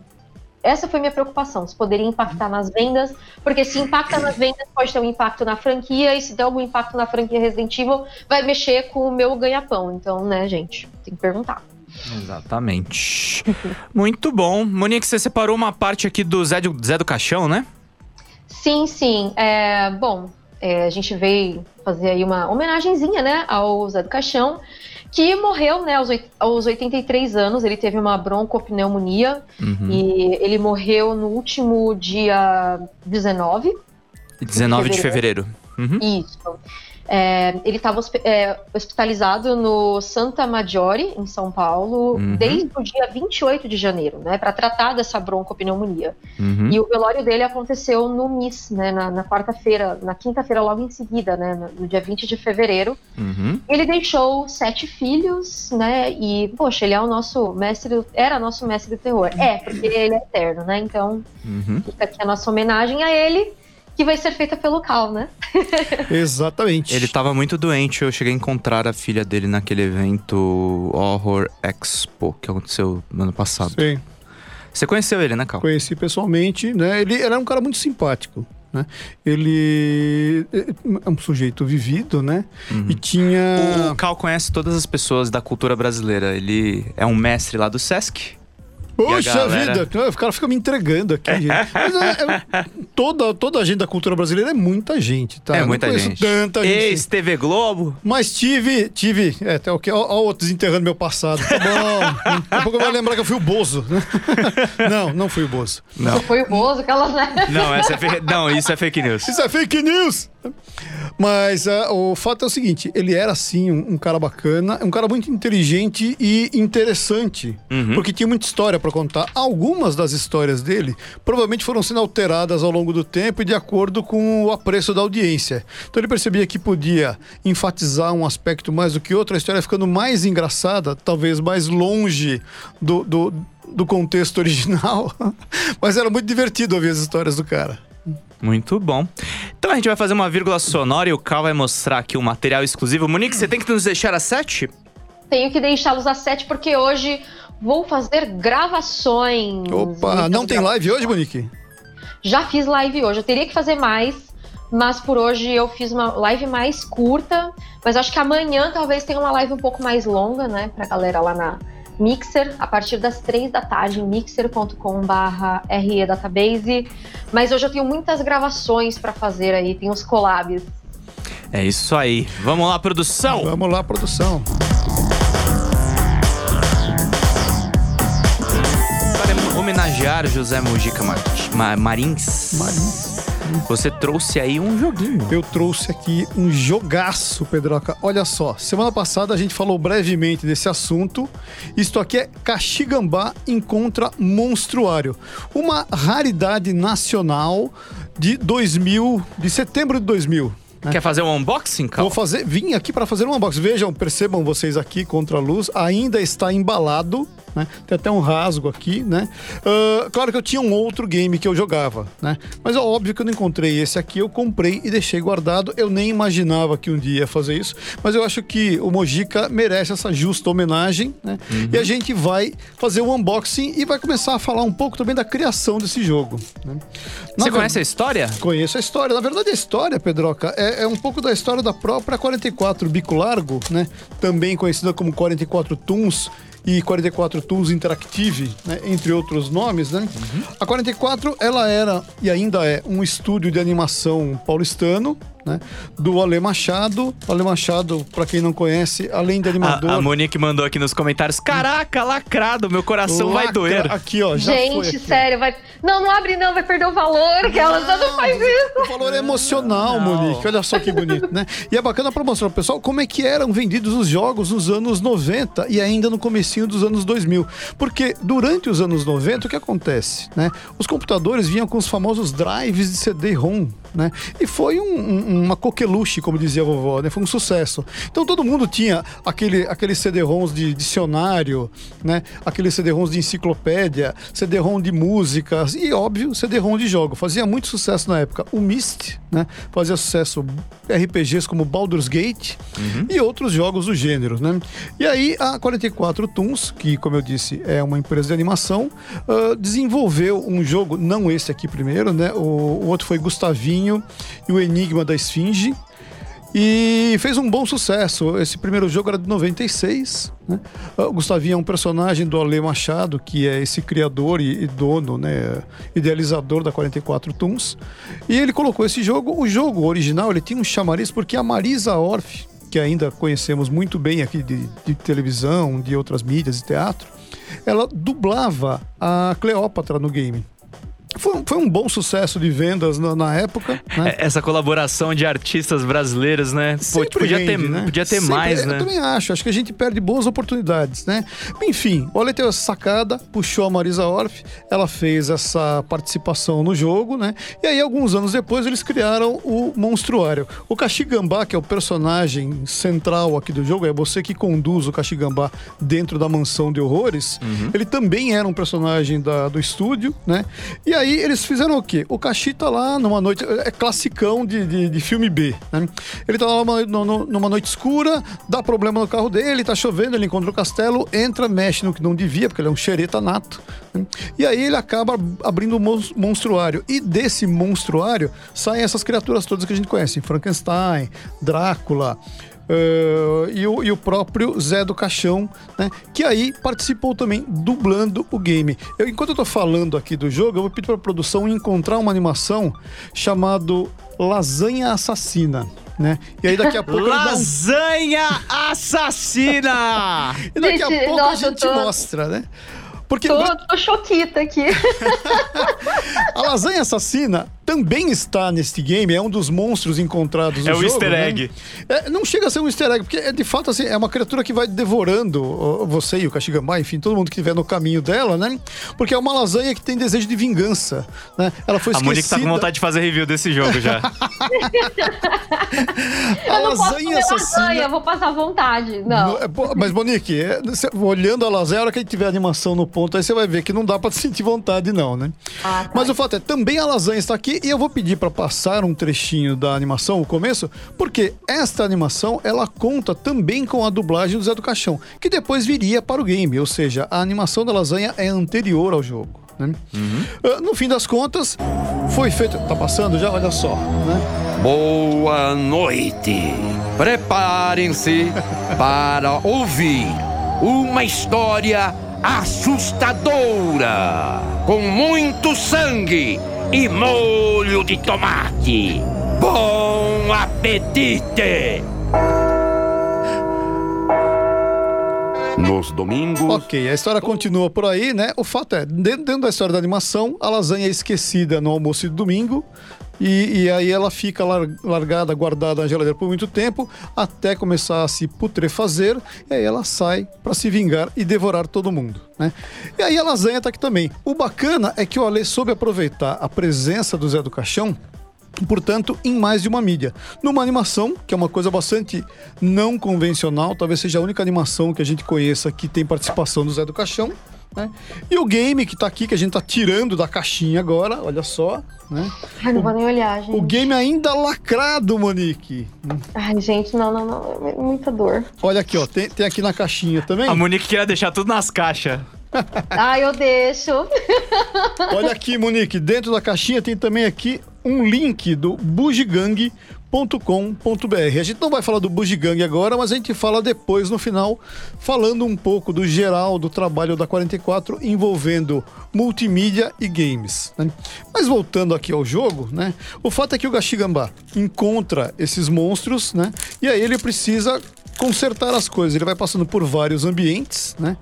essa foi minha preocupação, se poderia impactar nas vendas, porque se impacta nas vendas, pode ter um impacto na franquia, e se der algum impacto na franquia Resident Evil, vai mexer com o meu ganha-pão. Então, né, gente, tem que perguntar. Exatamente. Muito bom. Monique, você separou uma parte aqui do Zé do, Zé do Caixão, né? Sim, sim. É, bom, é, a gente veio fazer aí uma homenagenzinha, né, ao Zé do Caixão, que morreu, né, aos, aos 83 anos. Ele teve uma broncopneumonia uhum. e ele morreu no último dia 19. 19 de fevereiro. De fevereiro. Uhum. Isso. É, ele estava é, hospitalizado no Santa Maggiore, em São Paulo, uhum. desde o dia 28 de janeiro, né, para tratar dessa broncopneumonia. Uhum. E o velório dele aconteceu no MIS, né, na, na quarta-feira, na quinta-feira logo em seguida, né, no dia 20 de fevereiro. Uhum. Ele deixou sete filhos, né, e, poxa, ele é o nosso mestre, era nosso mestre do terror. É, porque ele é eterno, né, então uhum. fica aqui a nossa homenagem a ele que vai ser feita pelo Cal, né? *laughs* Exatamente. Ele tava muito doente, eu cheguei a encontrar a filha dele naquele evento Horror Expo que aconteceu no ano passado. Sim. Você conheceu ele, né, Cal? Conheci pessoalmente, né? Ele era um cara muito simpático. Né? Ele é um sujeito vivido, né? Uhum. E tinha. O Cal conhece todas as pessoas da cultura brasileira. Ele é um mestre lá do Sesc. Poxa galera... vida, o cara fica me entregando aqui, gente. Mas é, é, toda, toda a gente da cultura brasileira é muita gente, tá? É muita gente. Tanta gente. Ex-TV Globo. Mas tive, tive. É, até o que? Ó, ó, desenterrando meu passado. Tá bom. Daqui a pouco vai lembrar que eu fui o Bozo. *laughs* Não, não fui o Bozo. Não. Você foi o Bozo, aquela. Não, essa é não, isso é fake news. Isso é fake news! Mas uh, o fato é o seguinte: ele era sim um, um, cara bacana, um cara muito inteligente e interessante, uhum. porque tinha muita história para contar. Algumas das histórias dele provavelmente foram sendo alteradas ao longo do tempo e de acordo com o apreço da audiência. Então ele percebia que podia enfatizar um aspecto mais do que outro, a história ficando mais engraçada, talvez mais longe do, do, do contexto original. *laughs* Mas era muito divertido ouvir as histórias do cara. Muito bom. Então a gente vai fazer uma vírgula sonora e o Cal vai mostrar aqui um material exclusivo. Monique, você tem que nos deixar a 7? Tenho que deixá-los a 7 porque hoje vou fazer gravações. Opa, não tem live hoje, Monique? Já fiz live hoje. Eu teria que fazer mais, mas por hoje eu fiz uma live mais curta. Mas acho que amanhã talvez tenha uma live um pouco mais longa, né? Pra galera lá na Mixer, a partir das três da tarde, em mixer.com/barra Database. Mas hoje eu tenho muitas gravações para fazer aí, tem uns collabs. É isso aí. Vamos lá, produção! Vamos lá, produção. Homenagear José Mujica Mar Ma Marins. Marins. Você trouxe aí um joguinho. Eu trouxe aqui um jogaço, Pedroca. Olha só, semana passada a gente falou brevemente desse assunto. Isto aqui é Caxigambá Encontra Monstruário. Uma raridade nacional de 2000, de setembro de 2000. Quer fazer um unboxing, Cal? Vou fazer, vim aqui para fazer um unboxing. Vejam, percebam vocês aqui contra a luz, ainda está embalado. Né? Tem até um rasgo aqui, né? Uh, claro que eu tinha um outro game que eu jogava, né? Mas é óbvio que eu não encontrei esse aqui, eu comprei e deixei guardado. Eu nem imaginava que um dia ia fazer isso, mas eu acho que o Mojica merece essa justa homenagem, né? Uhum. E a gente vai fazer o um unboxing e vai começar a falar um pouco também da criação desse jogo. Né? Você conhece a história? Conheço a história. Na verdade, a história, Pedroca, é, é um pouco da história da própria 44 Bico Largo, né? Também conhecida como 44 Tunes e 44 Tools Interactive, né, entre outros nomes, né? Uhum. A 44 ela era e ainda é um estúdio de animação paulistano, né? Do Ale Machado. O Ale Machado, para quem não conhece, além de animador. A, a Monique mandou aqui nos comentários: Caraca, lacrado, meu coração Lacra, vai doer. Aqui, ó. Já Gente, sério, vai. Não, não abre, não, vai perder o valor, que ela não faz isso. O valor é emocional, não. Monique. Olha só que bonito, né? E é bacana pra mostrar pro pessoal como é que eram vendidos os jogos nos anos 90 e ainda no comecinho dos anos 2000. Porque durante os anos 90, o que acontece, né? Os computadores vinham com os famosos drives de CD-ROM, né? E foi um, um, uma coqueluche, como dizia a vovó, né? Foi um sucesso. Então todo mundo tinha aquele, aqueles CD-ROMs de dicionário, né? Aqueles CD-ROMs de enciclopédia, CD-ROM de músicas e, óbvio, CD-ROM de jogo. Fazia muito sucesso na época. O Myst, né? Fazia sucesso RPGs como Baldur's Gate uhum. e outros jogos do gênero, né? E aí a 44 Toons, que, como eu disse, é uma empresa de animação, uh, desenvolveu um jogo, não esse aqui primeiro, né? O, o outro foi Gustavinho e o Enigma da Esfinge. E fez um bom sucesso. Esse primeiro jogo era de 96. Né? O Gustavinho é um personagem do Ale Machado, que é esse criador e, dono, né, idealizador da 44 Toons. E ele colocou esse jogo. O jogo original ele tinha um chamariz porque a Marisa Orff, que ainda conhecemos muito bem aqui de, de televisão, de outras mídias e teatro, ela dublava a Cleópatra no game. Foi, foi um bom sucesso de vendas na, na época. Né? É, essa colaboração de artistas brasileiros, né? Pô, podia, ter, né? podia ter Sempre, mais, né? Eu também acho. Acho que a gente perde boas oportunidades, né? Enfim, o Ale teve essa sacada, puxou a Marisa Orff, ela fez essa participação no jogo, né? E aí, alguns anos depois, eles criaram o Monstruário. O Kashigambá, que é o personagem central aqui do jogo, é você que conduz o Kashigambá dentro da mansão de horrores. Uhum. Ele também era um personagem da, do estúdio, né? E aí, aí eles fizeram o quê? O Kashi tá lá numa noite. É classicão de, de, de filme B, né? Ele tá lá numa, numa, noite escura, dá problema no carro dele, tá chovendo, ele encontra o castelo, entra, mexe no que não devia, porque ele é um xereta nato. Né? E aí ele acaba abrindo um monstruário. E desse monstruário saem essas criaturas todas que a gente conhece: Frankenstein, Drácula. Uh, e, o, e, o, próprio Zé do Caixão, né? Que aí participou também dublando o game. Eu, enquanto eu tô falando aqui do jogo, eu vou pedir pra produção encontrar uma animação chamado Lasanha Assassina. Né? E aí daqui a pouco Lasanha um... assassina! *laughs* e daqui gente, a pouco nossa, a gente tô... mostra, né? Porque tô, tô choquita aqui. *laughs* *laughs* a lasanha assassina também está neste game, é um dos monstros encontrados no é jogo. É o easter né? egg. Né? É, não chega a ser um easter egg, porque é, de fato assim, é uma criatura que vai devorando você e o Kashigambá, enfim, todo mundo que estiver no caminho dela, né? Porque é uma lasanha que tem desejo de vingança, né? Ela foi esquecida... A Monique tá com vontade de fazer review desse jogo já. *laughs* a eu lasanha assassina... lasanha, vou passar vontade, não. É, mas, Monique, é, olhando a lasanha, a hora que a gente tiver animação no ponto, aí você vai ver que não dá pra sentir vontade, não, né? Ah, tá. Mas o fato é, também a lasanha está aqui e eu vou pedir para passar um trechinho da animação, o começo, porque esta animação ela conta também com a dublagem do Zé do Caixão, que depois viria para o game, ou seja, a animação da lasanha é anterior ao jogo. Né? Uh, no fim das contas, foi feito. Tá passando já? Olha só. Né? Boa noite! Preparem-se *laughs* para ouvir uma história assustadora, com muito sangue e molho de tomate. Bom apetite! Nos domingos. Ok, a história continua por aí, né? O fato é, dentro, dentro da história da animação, a lasanha é esquecida no almoço de domingo. E, e, aí ela fica lar, largada, guardada na geladeira por muito tempo, até começar a se putrefazer, e aí ela sai para se vingar e devorar todo mundo, né? E aí a lasanha tá aqui também. O bacana é que o Ale soube aproveitar a presença do Zé do Caixão portanto, em mais de uma mídia. Numa animação, que é uma coisa bastante não convencional, talvez seja a única animação que a gente conheça que tem participação do Zé do Caixão. Né? E o game que tá aqui, que a gente tá tirando da caixinha agora, olha só. Né? Ai, não vou nem olhar, gente. O game ainda lacrado, Monique. Ai, gente, não, não, não. É muita dor. Olha aqui, ó. Tem, tem aqui na caixinha também. A Monique queria deixar tudo nas caixas. *laughs* ah, eu deixo. Olha aqui, Monique. Dentro da caixinha tem também aqui um link do bugigang.com.br. A gente não vai falar do Bugigang agora, mas a gente fala depois no final, falando um pouco do geral do trabalho da 44 envolvendo multimídia e games. Né? Mas voltando aqui ao jogo, né? O fato é que o Gashigamba encontra esses monstros, né? E aí ele precisa consertar as coisas. Ele vai passando por vários ambientes, né?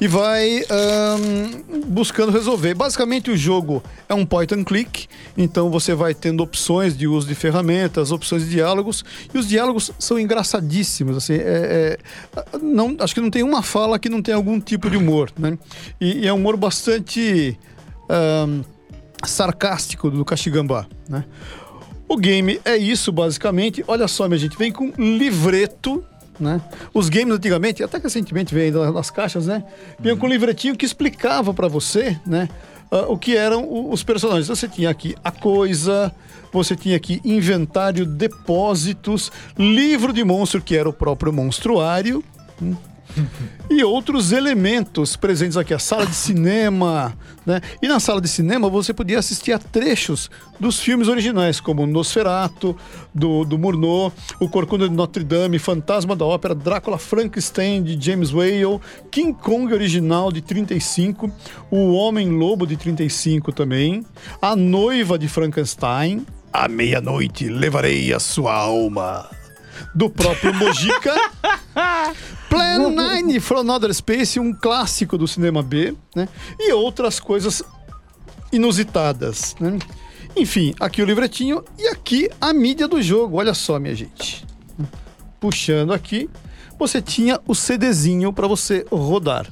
e vai um, buscando resolver. Basicamente, o jogo é um point and click, então você vai tendo opções de uso de ferramentas, opções de diálogos, e os diálogos são engraçadíssimos. Assim, é, é, não, acho que não tem uma fala que não tem algum tipo de humor, né? E, e é um humor bastante um, sarcástico do Kashigamba, né? O game é isso, basicamente. Olha só, minha gente, vem com livreto né? Os games antigamente, até recentemente veio ainda nas caixas, né? Vinham com um livretinho que explicava para você, né? Uh, o que eram os personagens. Você tinha aqui a coisa, você tinha aqui inventário, depósitos, livro de monstro, que era o próprio monstruário. Hum *laughs* e outros elementos presentes aqui, a sala de cinema, né? E na sala de cinema você podia assistir a trechos dos filmes originais, como Nosferato, do, do Murnau, O Corcunda de Notre Dame, Fantasma da Ópera, Drácula Frankenstein, de James Whale, King Kong original, de 35, O Homem-Lobo, de 35 também, A Noiva de Frankenstein, À meia-noite levarei a sua alma do próprio Mojica. *laughs* Plan 9 from Another Space, um clássico do cinema B, né? E outras coisas inusitadas, né? Enfim, aqui o livretinho e aqui a mídia do jogo. Olha só, minha gente. Puxando aqui, você tinha o CDzinho para você rodar.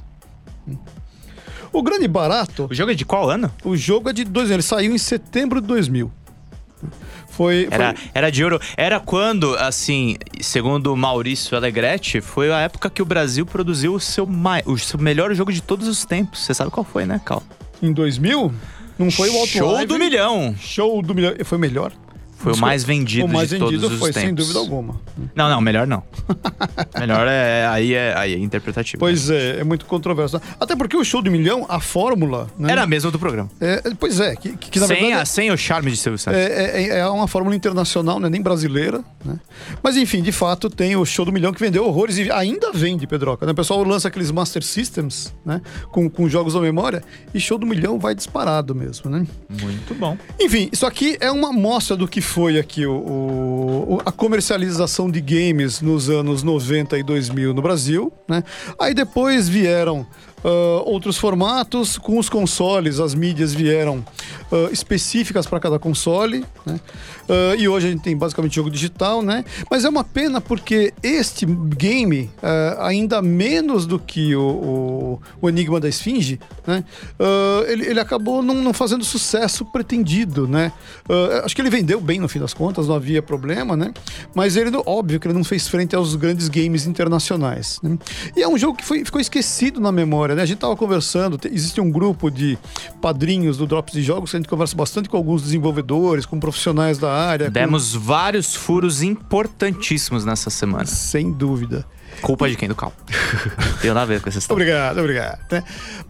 O grande barato. O jogo é de qual ano? O jogo é de dois anos. Ele saiu em setembro de 2000. Foi, era, foi... era de ouro. Era quando, assim, segundo Maurício Alegretti, foi a época que o Brasil produziu o seu, mai... o seu melhor jogo de todos os tempos. Você sabe qual foi, né, Cal? Em 2000? Não foi o Show Live? do milhão. Show do milhão. Foi melhor? Foi o mais vendido, o mais de vendido todos foi, os tempos. sem dúvida alguma. Não, não, melhor não. *laughs* melhor é aí é aí é interpretativo. Pois né? é, é muito controverso. Até porque o show do milhão, a fórmula. Né? Era a mesma do programa. É, pois é, que, que, sem, verdade. A, sem o charme de Silvio Santos. É, é, é, uma fórmula internacional, não é nem brasileira. Né? Mas enfim, de fato, tem o show do milhão que vendeu horrores e ainda vende, Pedroca. Né? O pessoal lança aqueles Master Systems, né? Com, com jogos da memória, e show do milhão vai disparado mesmo, né? Muito bom. Enfim, isso aqui é uma amostra do que foi aqui o, o, a comercialização de games nos anos 90 e 2000 no Brasil, né? Aí depois vieram Uh, outros formatos. Com os consoles, as mídias vieram uh, específicas para cada console. Né? Uh, e hoje a gente tem basicamente jogo digital, né? Mas é uma pena porque este game, ainda menos do que o, o, o Enigma da Esfinge, né? Ele, ele, acabou não, não, fazendo o sucesso pretendido, né? acho que ele vendeu bem no fim das contas, não havia problema, né? Mas ele, óbvio que ele não fez frente aos grandes games internacionais. Né? E é um jogo que foi, ficou esquecido na memória né? A gente tava conversando, te- existe um grupo de padrinhos do Drops de Jogos, que a gente conversa bastante com alguns desenvolvedores, com profissionais da área. com- Demos vários furos importantíssimos nessa semana. Sem dúvida. Culpa de quem? Do Cal. *laughs* Tem nada a ver com essa história. Obrigado, obrigado. né?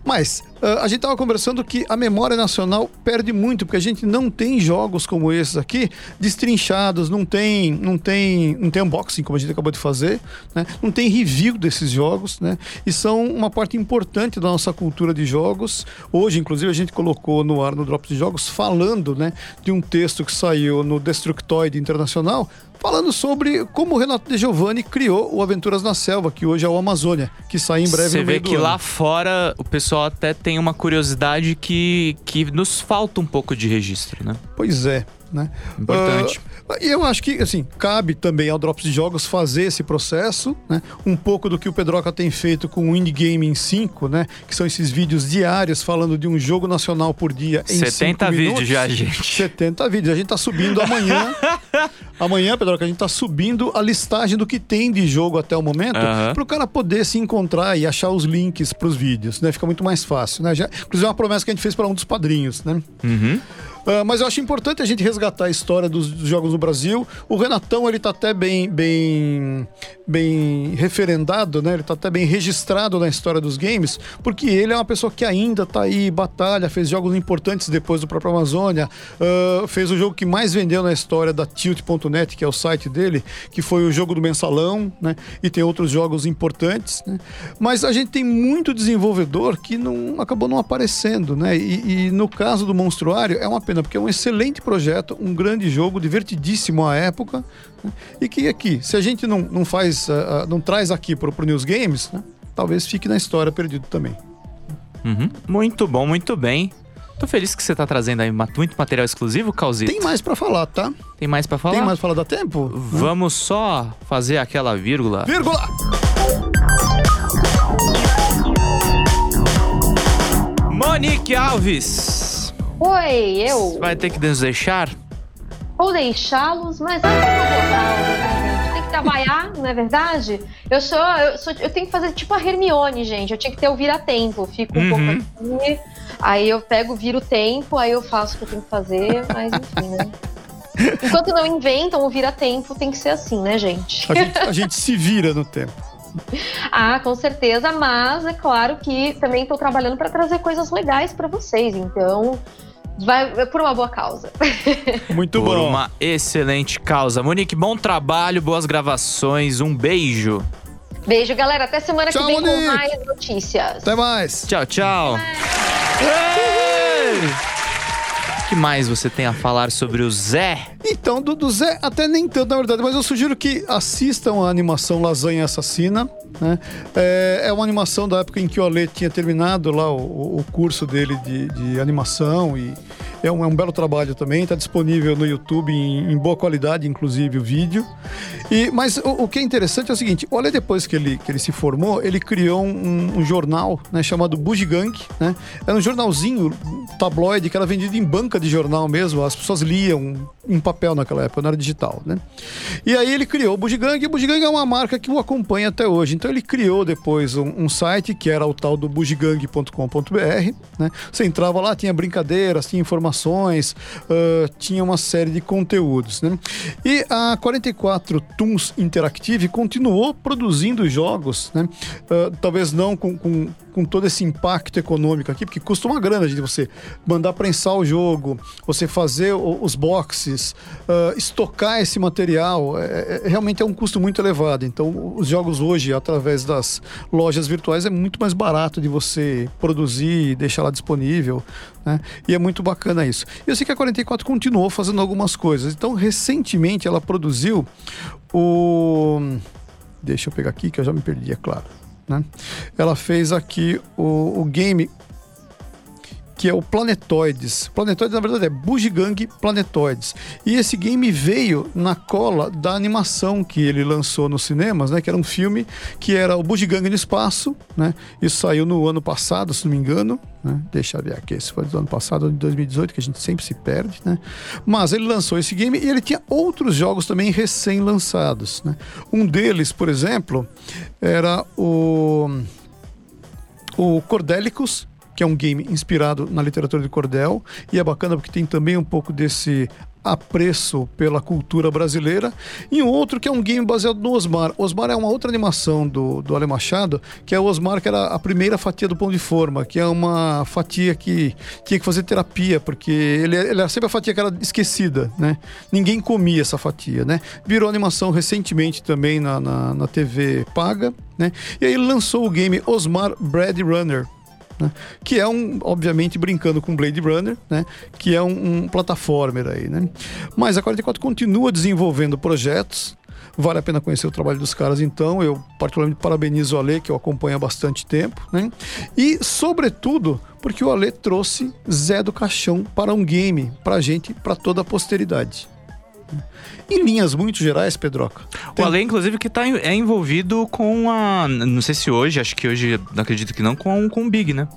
Mas ah, a gente estava conversando que a memória nacional perde muito, porque a gente não tem jogos como esses aqui destrinchados, não tem, não tem, não tem unboxing, como a gente acabou de fazer, né? não tem review desses jogos, né? E são uma parte importante da nossa cultura de jogos. Hoje, inclusive, a gente colocou no ar no Drops de Jogos falando né, de um texto que saiu no Destructoid Internacional falando sobre como o Renato De Giovanni criou o Aventuras na Selva, que hoje é o Amazônia, que sai em breve Você vê que ano. lá fora o pessoal até tem uma curiosidade que, que nos falta um pouco de registro, né? Pois é, né? Importante. Ah, E eu acho que, assim, cabe também ao Drops de Jogos fazer esse processo, né? Um pouco do que o Pedroca tem feito com o Indie Gaming 5, né? Que são esses vídeos diários falando de um jogo nacional por dia em 70 cinco vídeos minutos. já, gente. 70 vídeos. A gente tá subindo amanhã. *laughs* amanhã, Pedroca, a gente tá subindo a listagem do que tem de jogo até o momento, Aham. para o cara poder se encontrar e achar os links pros vídeos, né? Fica muito mais fácil, né? Já, inclusive é uma promessa que a gente fez para um dos padrinhos, né? Uhum. Ah, mas eu acho importante a gente resgatar a história dos, dos jogos no Brasil. O Renatão, ele tá até bem, bem, bem referendado, né? Ele tá até bem registrado na história dos games, porque ele é uma pessoa que ainda tá aí, batalha, fez jogos importantes depois do próprio Amazônia, ah, fez o jogo que mais vendeu na história da Tilt.net, que é o site dele, que foi o jogo do Mensalão, né? E tem outros jogos importantes, né? Mas a gente tem muito desenvolvedor que não acabou não aparecendo, né? E, e no caso do Monstruário é uma pena, porque é um excelente projeto, um grande jogo, divertidíssimo à época, né? e que aqui, se a gente não, não faz, ah, não traz aqui pro, pro News Games, né? talvez fique na história perdido também. Uhum. Muito bom, muito bem. Tô feliz que você tá trazendo aí muito material exclusivo, Calzito. Tem mais pra falar, tá? Tem mais pra falar? Tem mais pra falar, dá tempo? Vamos só fazer aquela vírgula. Vírgula! Monique Alves! Oi, eu Vai ter que nos deixar? vou deixá-los, mas né, gente? Tem que trabalhar, *laughs* não é verdade? Eu sou, eu sou, eu tenho que fazer tipo a Hermione, gente. Eu tinha que ter o vira-tempo. Fico um Uhum. pouco aqui, aí eu pego, viro o tempo, aí eu faço o que eu tenho que fazer, mas enfim, né? Enquanto não inventam o vira-tempo, tem que ser assim, né, gente? A gente, a gente se vira no tempo. Ah, com certeza, mas é claro que também estou trabalhando para trazer coisas legais para vocês, então vai é por uma boa causa. Muito Por bom. uma excelente causa. Monique, bom trabalho, boas gravações, um beijo. Beijo, galera. Até semana Tchau, que vem Monique. com mais notícias. Até mais. Tchau, tchau. Ei! O que mais você tem a falar sobre o Zé? Então, do, do Zé, até nem tanto, na verdade, mas eu sugiro que assistam a animação Lasanha Assassina. Né? É, é uma animação da época em que o Ale tinha terminado lá o, o curso dele de, de animação e é um, é um belo trabalho também. Está disponível no YouTube em, em boa qualidade, inclusive o vídeo. E, mas o, o que é interessante é o seguinte: o Ale, depois que ele, que ele se formou, ele criou um, um jornal né, chamado Bugigank. Né? Era um jornalzinho tabloide que era vendido em banca de jornal mesmo. As pessoas liam em papel naquela época, não era digital, né? E aí ele criou o Bugigang, e o Bugigang é uma marca que o acompanha até hoje. Então ele criou depois um, um site que era o tal do bugigang.com.br, né? Você entrava lá, tinha brincadeiras, tinha informações, ah, tinha uma série de conteúdos, né? E a 44 Toons Interactive continuou produzindo jogos, né? Ah, talvez não com, com, com todo esse impacto econômico aqui, porque custa uma grana de você mandar prensar o jogo, você fazer o- os boxes, ah, estocar esse material, é- é- realmente é um custo muito elevado. Então, os jogos hoje, através das lojas virtuais, é muito mais barato de você produzir e deixar lá disponível, né? E é muito bacana isso. Eu sei que a 44 continuou fazendo algumas coisas. Então, recentemente, ela produziu o. Deixa eu pegar aqui, que eu já me perdi, é claro. Né? Ela fez aqui o, o game que é o Planetoides. Planetoides, na verdade, é Bugigang Planetoides. E esse game veio na cola da animação que ele lançou nos cinemas, né? Que era um filme que era o Bugigang no espaço, né? Isso saiu no ano passado, se não me engano. Né? Deixa eu ver aqui, esse foi do ano passado, de 2018, que a gente sempre se perde, né? Mas ele lançou esse game e ele tinha outros jogos também recém-lançados, né? Um deles, por exemplo, era o O Cordélicos, que é um game inspirado na literatura de cordel, e é bacana porque tem também um pouco desse apreço pela cultura brasileira, e um outro que é um game baseado no Osmar. Osmar é uma outra animação do, do Ale Machado, que é o Osmar, que era a primeira fatia do pão de forma, que é uma fatia que tinha que fazer terapia, porque ele, ele era sempre a fatia que era esquecida, né? Ninguém comia essa fatia, né? Virou animação recentemente também na, na, na TV paga, né? E aí lançou o game Osmar Bread Runner, né? que é um, obviamente, brincando com Blade Runner, né? que é um, um plataformer aí, né? Mas a 44 continua desenvolvendo projetos. Vale a pena conhecer o trabalho dos caras, então. Eu, particularmente, parabenizo o Ale, que eu acompanho há bastante tempo. Né? E, sobretudo, porque o Ale trouxe Zé do Caixão para um game, para a gente, para toda a posteridade. Em linhas muito gerais, Pedroca. O Ale, inclusive, que tá, é envolvido com a. Não sei se hoje, acho que hoje, não acredito que não, com, com o Big, né?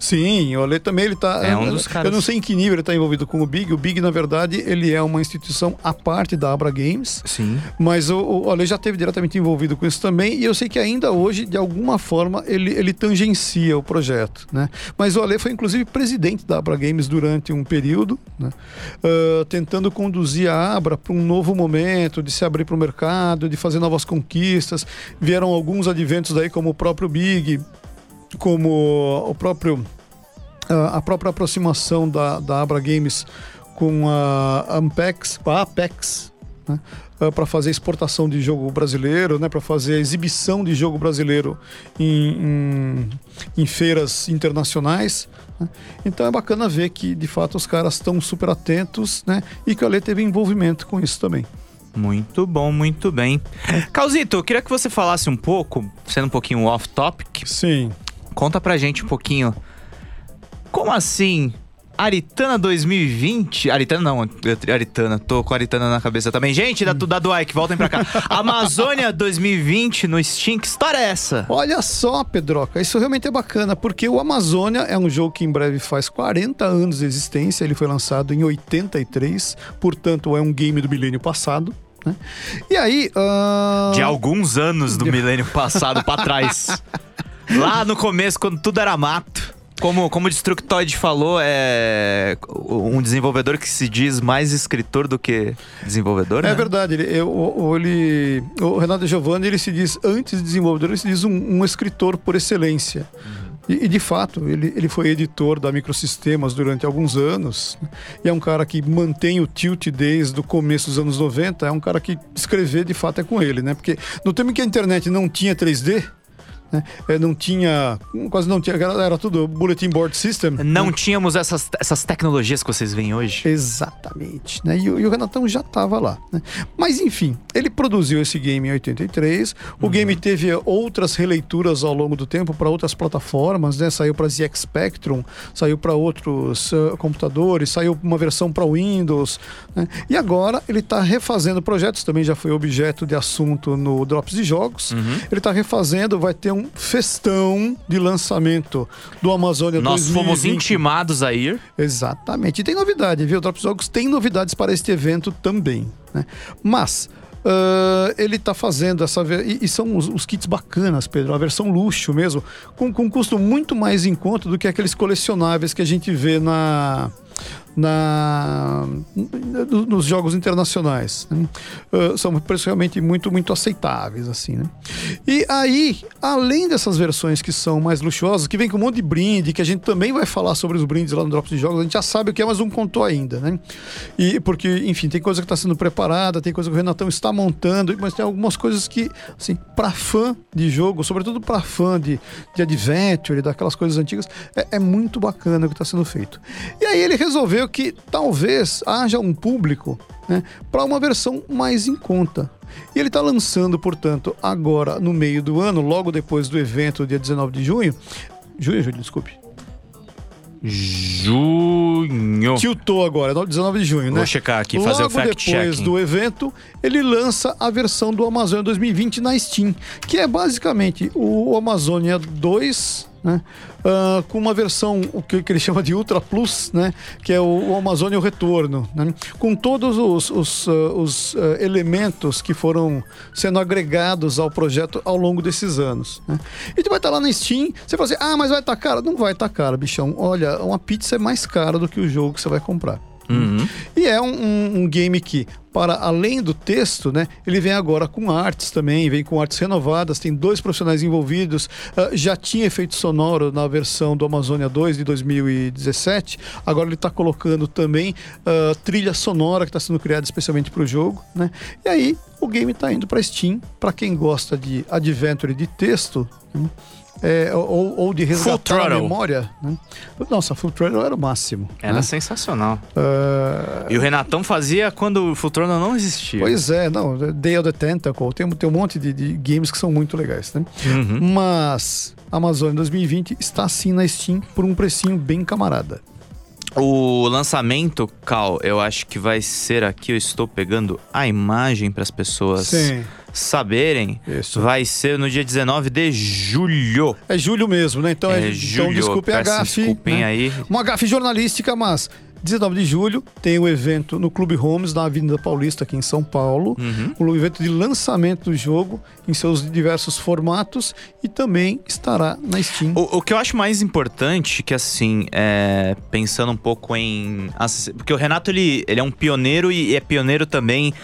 Sim, o Ale também ele tá. É um dos caras. Eu não sei em que nível ele está envolvido com o Big. O Big, na verdade, ele é uma instituição à parte da Abra Games. Sim. Mas o, o Ale já esteve diretamente envolvido com isso também. E eu sei que ainda hoje, de alguma forma, ele, ele tangencia o projeto. Né? Mas o Ale foi, inclusive, presidente da Abra Games durante um período, né? uh, tentando conduzir a Abra para um novo momento, de se abrir para o mercado, de fazer novas conquistas. Vieram alguns adventos daí, como o próprio Big, como o próprio a própria aproximação da, da Abra Games com a Ampex, a Apex, né? para fazer exportação de jogo brasileiro, né? para fazer exibição de jogo brasileiro em, em, em feiras internacionais. Né? Então é bacana ver que de fato os caras estão super atentos né? e que a Lei teve envolvimento com isso também. Muito bom, muito bem. Calzito, eu queria que você falasse um pouco, sendo um pouquinho off-topic. Sim. Conta pra gente um pouquinho. Como assim? Aritana 2020. Aritana não, Aritana. Tô com Aritana na cabeça também. Gente, da, da Duike, voltem pra cá. *laughs* Amazônia 2020 no Steam. Que história é essa? Olha só, Pedroca. Isso realmente é bacana, porque o Amazônia é um jogo que em breve faz 40 anos de existência. Ele foi lançado em 83, portanto, é um game do milênio passado. Né? E aí. Uh... De alguns anos do milênio passado pra trás. *laughs* Lá no começo, quando tudo era mato. Como, como o Destructoid falou, é um desenvolvedor que se diz mais escritor do que desenvolvedor, É né? verdade. Ele, eu, ele, o Renato Giovanni, ele se diz, antes de desenvolvedor, ele se diz um, um escritor por excelência. Uhum. E, e, de fato, ele, ele foi editor da Microsistemas durante alguns anos. E é um cara que mantém o tilt desde o começo dos anos 90. É um cara que escrever, de fato, é com ele, né? Porque no tempo em que a internet não tinha 3D, né? É, não tinha. Quase não tinha. Era, tudo Bulletin Board System. Não né? tínhamos essas, essas tecnologias que vocês veem hoje. Exatamente. Né? E, o- e o Renatão já estava lá. né? Mas enfim, ele produziu esse game em 83. O game teve outras releituras ao longo do tempo para outras plataformas, né? Saiu para ZX Spectrum, saiu para outros ah, computadores, saiu uma versão para Windows. né? E agora ele está refazendo projetos, também já foi objeto de assunto no Drops de Jogos. Ele está refazendo, vai ter um festão de lançamento do Amazônia Nós fomos 2020. intimados a ir. Exatamente. E tem novidade, viu? O Drops Jogos tem novidades para este evento também. Né? Mas. ah, ele está fazendo essa. E, e são os, os kits bacanas, Pedro, a versão luxo mesmo, com, com um custo muito mais em conta do que aqueles colecionáveis que a gente vê na. Na, no- nos jogos internacionais né? Ah, são preços realmente muito muito aceitáveis assim né? e aí além dessas versões que são mais luxuosas que vem com um monte de brinde que a gente também vai falar sobre os brindes lá no Drops de Jogos a gente já sabe o que é mas não contou ainda né e porque enfim tem coisa que está sendo preparada tem coisa que o Renatão está montando mas tem algumas coisas que assim para fã de jogo sobretudo para fã de, de adventure daquelas coisas antigas é, é muito bacana o que está sendo feito e aí ele resolveu que talvez haja um público né, para uma versão mais em conta. E ele está lançando, portanto, agora no meio do ano, logo depois do evento, dia 19 de junho. Junho, julho, desculpe. Junho. Tiltou agora, 19 de junho, né? Vou checar aqui, fazer o Logo depois do evento, ele lança a versão do Amazônia 2020 na Steam, que é basicamente o Amazônia 2 né? Uh, com uma versão, o que, que, ele chama de Ultra Plus, né? Que é o, o Amazônia o Retorno, né? Com todos os, os, uh, os uh, elementos que foram sendo agregados ao projeto ao longo desses anos. Né? E tu vai estar lá na Steam, você fala assim, ah, mas vai estar tá caro? Não vai estar tá caro, bichão. Olha, uma pizza é mais cara do que o jogo que você vai comprar. Uhum. E é um, um, um, game que, para além do texto, né, ele vem agora com artes também, vem com artes renovadas, tem dois profissionais envolvidos, uh, já tinha efeito sonoro na versão do Amazônia 2 de 2017, agora ele está colocando também uh, trilha sonora que está sendo criada especialmente para o jogo, né? E aí o game está indo para Steam, para quem gosta de adventure de texto. Né? É, ou, ou, de resgatar a memória. Né? Nossa, Full Throttle era o máximo. Era né? sensacional. Uh... E o Renatão fazia quando o Full Throttle não existia. Pois é, não. Day of the Tentacle, tem, tem um monte de, de games que são muito legais. Né? Uhum. Mas Amazônia 2020 está sim na Steam por um precinho bem camarada. O lançamento, Cal, eu acho que vai ser aqui. Eu estou pegando a imagem para as pessoas Sim. Saberem. Isso. Vai ser no dia 19 de julho. É julho mesmo, né? Então, é, é julho. então desculpe a gafe. Né? aí. Uma gafe jornalística, mas 19 de julho tem o evento no Clube Homes, na Avenida Paulista, aqui em São Paulo. Uhum. O evento de lançamento do jogo em seus diversos formatos e também estará na Steam. O, o que eu acho mais importante, que assim, é, pensando um pouco em. Porque o Renato ele, ele é um pioneiro e é pioneiro também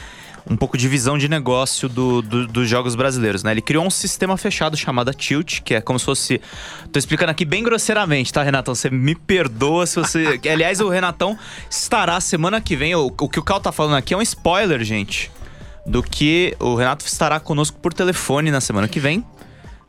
um pouco de visão de negócio do, do, dos jogos brasileiros, né? Ele criou um sistema fechado chamado Tilt, que é como se fosse. Tô explicando aqui bem grosseiramente, tá, Renatão? Você me perdoa se você. *laughs* Aliás, o Renatão estará semana que vem. O, o que o Cal tá falando aqui é um spoiler, gente. Do que o Renato estará conosco por telefone na semana que vem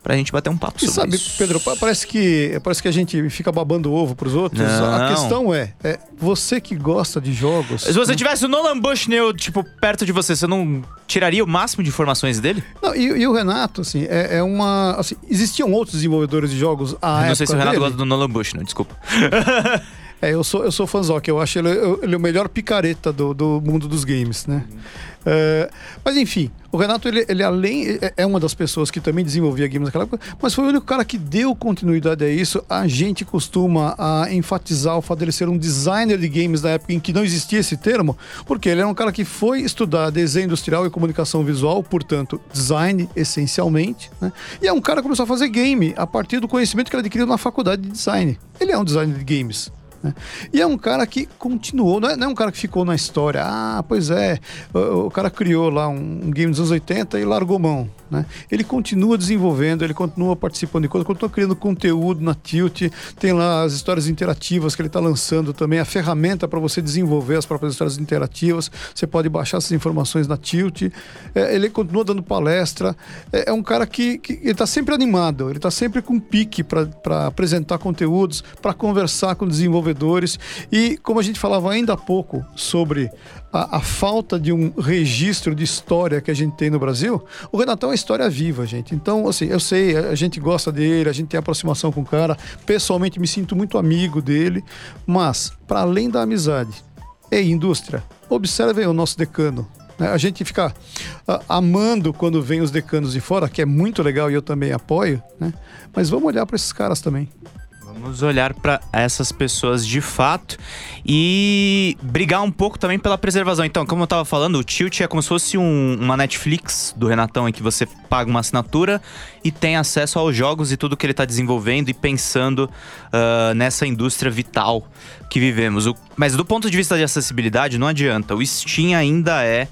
pra gente bater um papo e sobre sabe, isso. Pedro, parece que, parece que a gente fica babando ovo pros outros. Não. A questão é, é, você que gosta de jogos... Se você tivesse o Nolan Bushnell, tipo, perto de você, você não tiraria o máximo de informações dele? Não, e, e o Renato, assim, é, é uma... Assim, existiam outros desenvolvedores de jogos à Eu não sei se o Renato dele. gosta do Nolan Bushnell, desculpa. *laughs* É, eu sou, eu sou fãzoca, eu acho ele, ele o melhor picareta do, do mundo dos games, né? É, mas enfim, o Renato, ele, ele além, é, é uma das pessoas que também desenvolvia games naquela época, mas foi o único cara que deu continuidade a isso. A gente costuma a enfatizar o fato dele ser um designer de games na época em que não existia esse termo, porque ele era um cara que foi estudar desenho industrial e comunicação visual, portanto, design essencialmente, né? E é um cara que começou a fazer game a partir do conhecimento que ele adquiriu na faculdade de design. Ele é um designer de games. Né? E é um cara que continuou, não é, não é, um cara que ficou na história. Ah, pois é, o, o cara criou lá um, um, game dos anos 80 e largou mão. Né? Ele continua desenvolvendo, ele continua participando de coisas, continua criando conteúdo na Tilt, tem lá as histórias interativas que ele está lançando também, a ferramenta para você desenvolver as próprias histórias interativas. Você pode baixar essas informações na Tilt. É, ele continua dando palestra. É, é um cara que, ele está sempre animado, ele está sempre com pique para apresentar conteúdos, para conversar com desenvolvedores. E como a gente falava ainda há pouco sobre a, a, falta de um registro de história que a gente tem no Brasil, o Renatão é história viva, gente. Então, assim, eu sei, a gente gosta dele, a gente tem aproximação com o cara. Pessoalmente, me sinto muito amigo dele. Mas, para além da amizade, é indústria. Observem o nosso decano. Né? A gente fica uh, amando quando vem os decanos de fora, que é muito legal e eu também apoio, né? Mas vamos olhar para esses caras também. Vamos olhar para essas pessoas de fato e brigar um pouco também pela preservação. Então, como eu estava falando, o Tilt é como se fosse um, uma Netflix do Renatão em que você paga uma assinatura e tem acesso aos jogos e tudo que ele está desenvolvendo e pensando uh, nessa indústria vital que vivemos. O, mas do ponto de vista de acessibilidade, não adianta. O Steam ainda é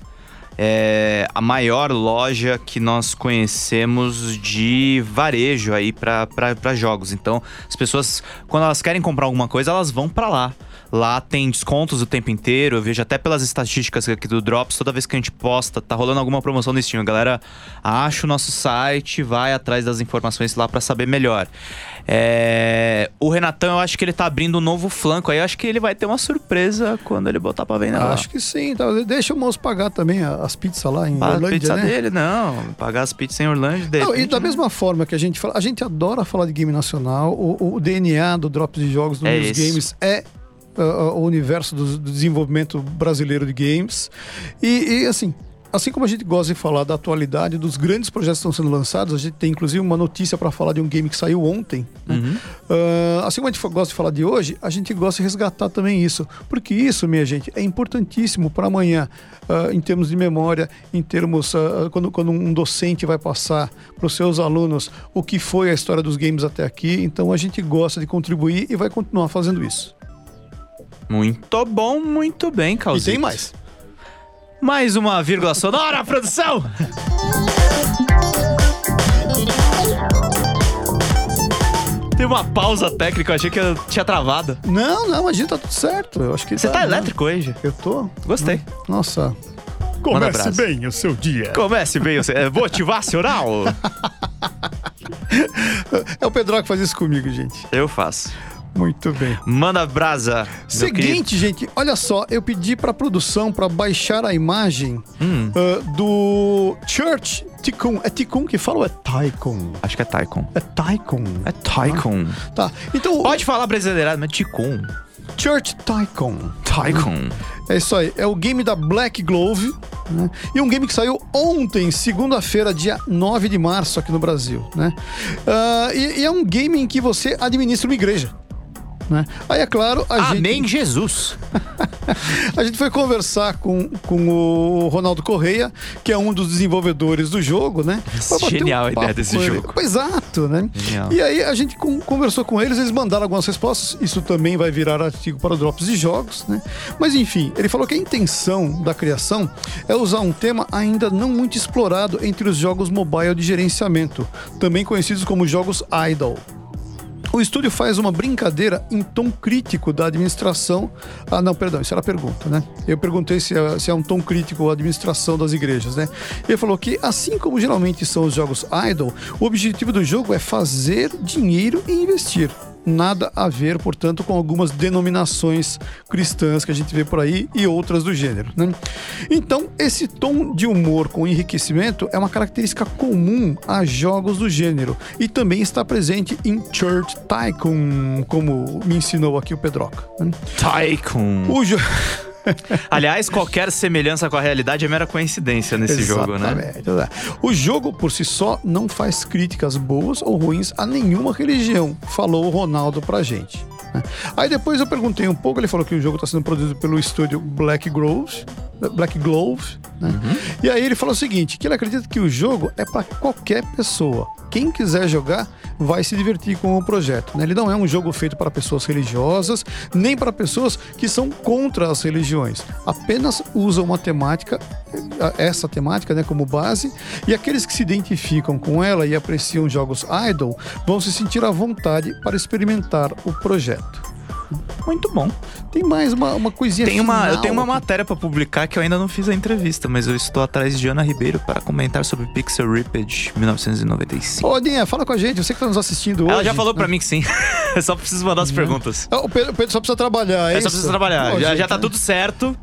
é a maior loja que nós conhecemos de varejo aí para jogos. Então, as pessoas, quando elas querem comprar alguma coisa, elas vão para lá. Lá tem descontos o tempo inteiro. Eu vejo até pelas estatísticas aqui do Drops, toda vez que a gente posta, tá rolando alguma promoção no Steam. A galera acha o nosso site, vai atrás das informações lá para saber melhor. É... O Renatão, eu acho que ele tá abrindo um novo flanco aí. Eu acho que ele vai ter uma surpresa quando ele botar pra vender acho lá. Acho que sim. Tá. Deixa o moço pagar também as pizzas lá em Orlândia, a pizza né? dele, não. Pagar as pizzas em Orlândia. Não, e da né? mesma forma que a gente fala, a gente adora falar de game nacional. O, o DNA do Drops de Jogos nos é games é uh, o universo do, do, desenvolvimento brasileiro de games. E, e assim, assim como a gente gosta de falar da atualidade, dos grandes projetos que estão sendo lançados, a gente tem inclusive uma notícia para falar de um game que saiu ontem. né? Ah, assim como a gente gosta de falar de hoje, a gente gosta de resgatar também isso. Porque isso, minha gente, é importantíssimo para amanhã, ah, em termos de memória, em termos. ah, quando, quando um docente vai passar para os seus alunos o que foi a história dos games até aqui. Então a gente gosta de contribuir e vai continuar fazendo isso. Muito bom, muito bem, E Calzito. tem mais. Mais uma vírgula sonora, produção! Tem uma pausa técnica, eu achei que eu tinha travado. Não, não, a gente tá tudo certo. Eu acho que Você tá né? elétrico hoje? Eu tô. Gostei. Nossa. Brasa. bem o seu dia. Comece bem, você é motivacional? *laughs* É o Pedro que faz isso comigo, gente. Eu faço. Muito bem. Manda brasa. Seguinte, gente, olha só, eu pedi pra produção pra baixar a imagem Hum. ah, do Church Tikkun. É Tikkun que fala ou é Taikon? Acho que é Taikon. É Taikon. É Taikon. Tá. Então, Pode falar brasileirado, mas Ticum. Church Taikon. Taikon. É isso aí. É o game da Black Glove. né? E um game que saiu ontem, segunda-feira, dia 9 de março, aqui no Brasil. Né? Ah, e, e é um game em que você administra uma igreja. Né? Aí, é claro, a gente. Amém, Jesus. *laughs* A gente foi conversar com, com o Ronaldo Correia, que é um dos desenvolvedores do jogo, né? Genial a ideia desse jogo. Exato, né? Genial. E aí a gente con- conversou com eles, eles mandaram algumas respostas. Isso também vai virar artigo para o Drops de Jogos, né? Mas enfim, ele falou que a intenção da criação é usar um tema ainda não muito explorado entre os jogos mobile de gerenciamento, também conhecidos como jogos idle. O estúdio faz uma brincadeira em tom crítico da administração. Ah, não, perdão, isso era a pergunta, né? Eu perguntei se é, se é um tom crítico a administração das igrejas, né? Ele falou que, assim como geralmente são os jogos idle, o objetivo do jogo é fazer dinheiro e investir. Nada a ver, portanto, com algumas denominações cristãs que a gente vê por aí e outras do gênero. Né? Então, esse tom de humor com enriquecimento é uma característica comum a jogos do gênero e também está presente em Church Tycoon, como me ensinou aqui o Pedroca. né? Taikon. O jogo. *laughs* *laughs* Aliás, qualquer semelhança com a realidade é mera coincidência nesse jogo, né? Exatamente? O jogo por si só não faz críticas boas ou ruins a nenhuma religião, falou o Ronaldo pra gente. né? Aí depois eu perguntei um pouco, ele falou que o jogo está sendo produzido pelo estúdio Black Grove, Black Glove, né? E aí ele falou o seguinte, que ele acredita que o jogo é para qualquer pessoa. Quem quiser jogar vai se divertir com o projeto. né? Ele não é um jogo feito para pessoas religiosas, nem para pessoas que são contra as religiões. Apenas usa uma temática, essa temática né, como base, e aqueles que se identificam com ela e apreciam jogos idle vão se sentir à vontade para experimentar o projeto. Muito bom. Tem mais uma, uma coisinha Tem uma, eu tenho uma matéria pra publicar que eu ainda não fiz a entrevista, mas eu estou atrás de Ana Ribeiro para comentar sobre Pixel Ripped 1995. Ô, Dinha, fala com a gente, você que está nos assistindo hoje. Ela já falou né? pra mim que sim. *laughs* Eu só preciso mandar as perguntas. Ah, O Pedro, o Pedro só precisa trabalhar, é Eu só isso? preciso trabalhar. Pô, já, gente, já tá né? tudo certo.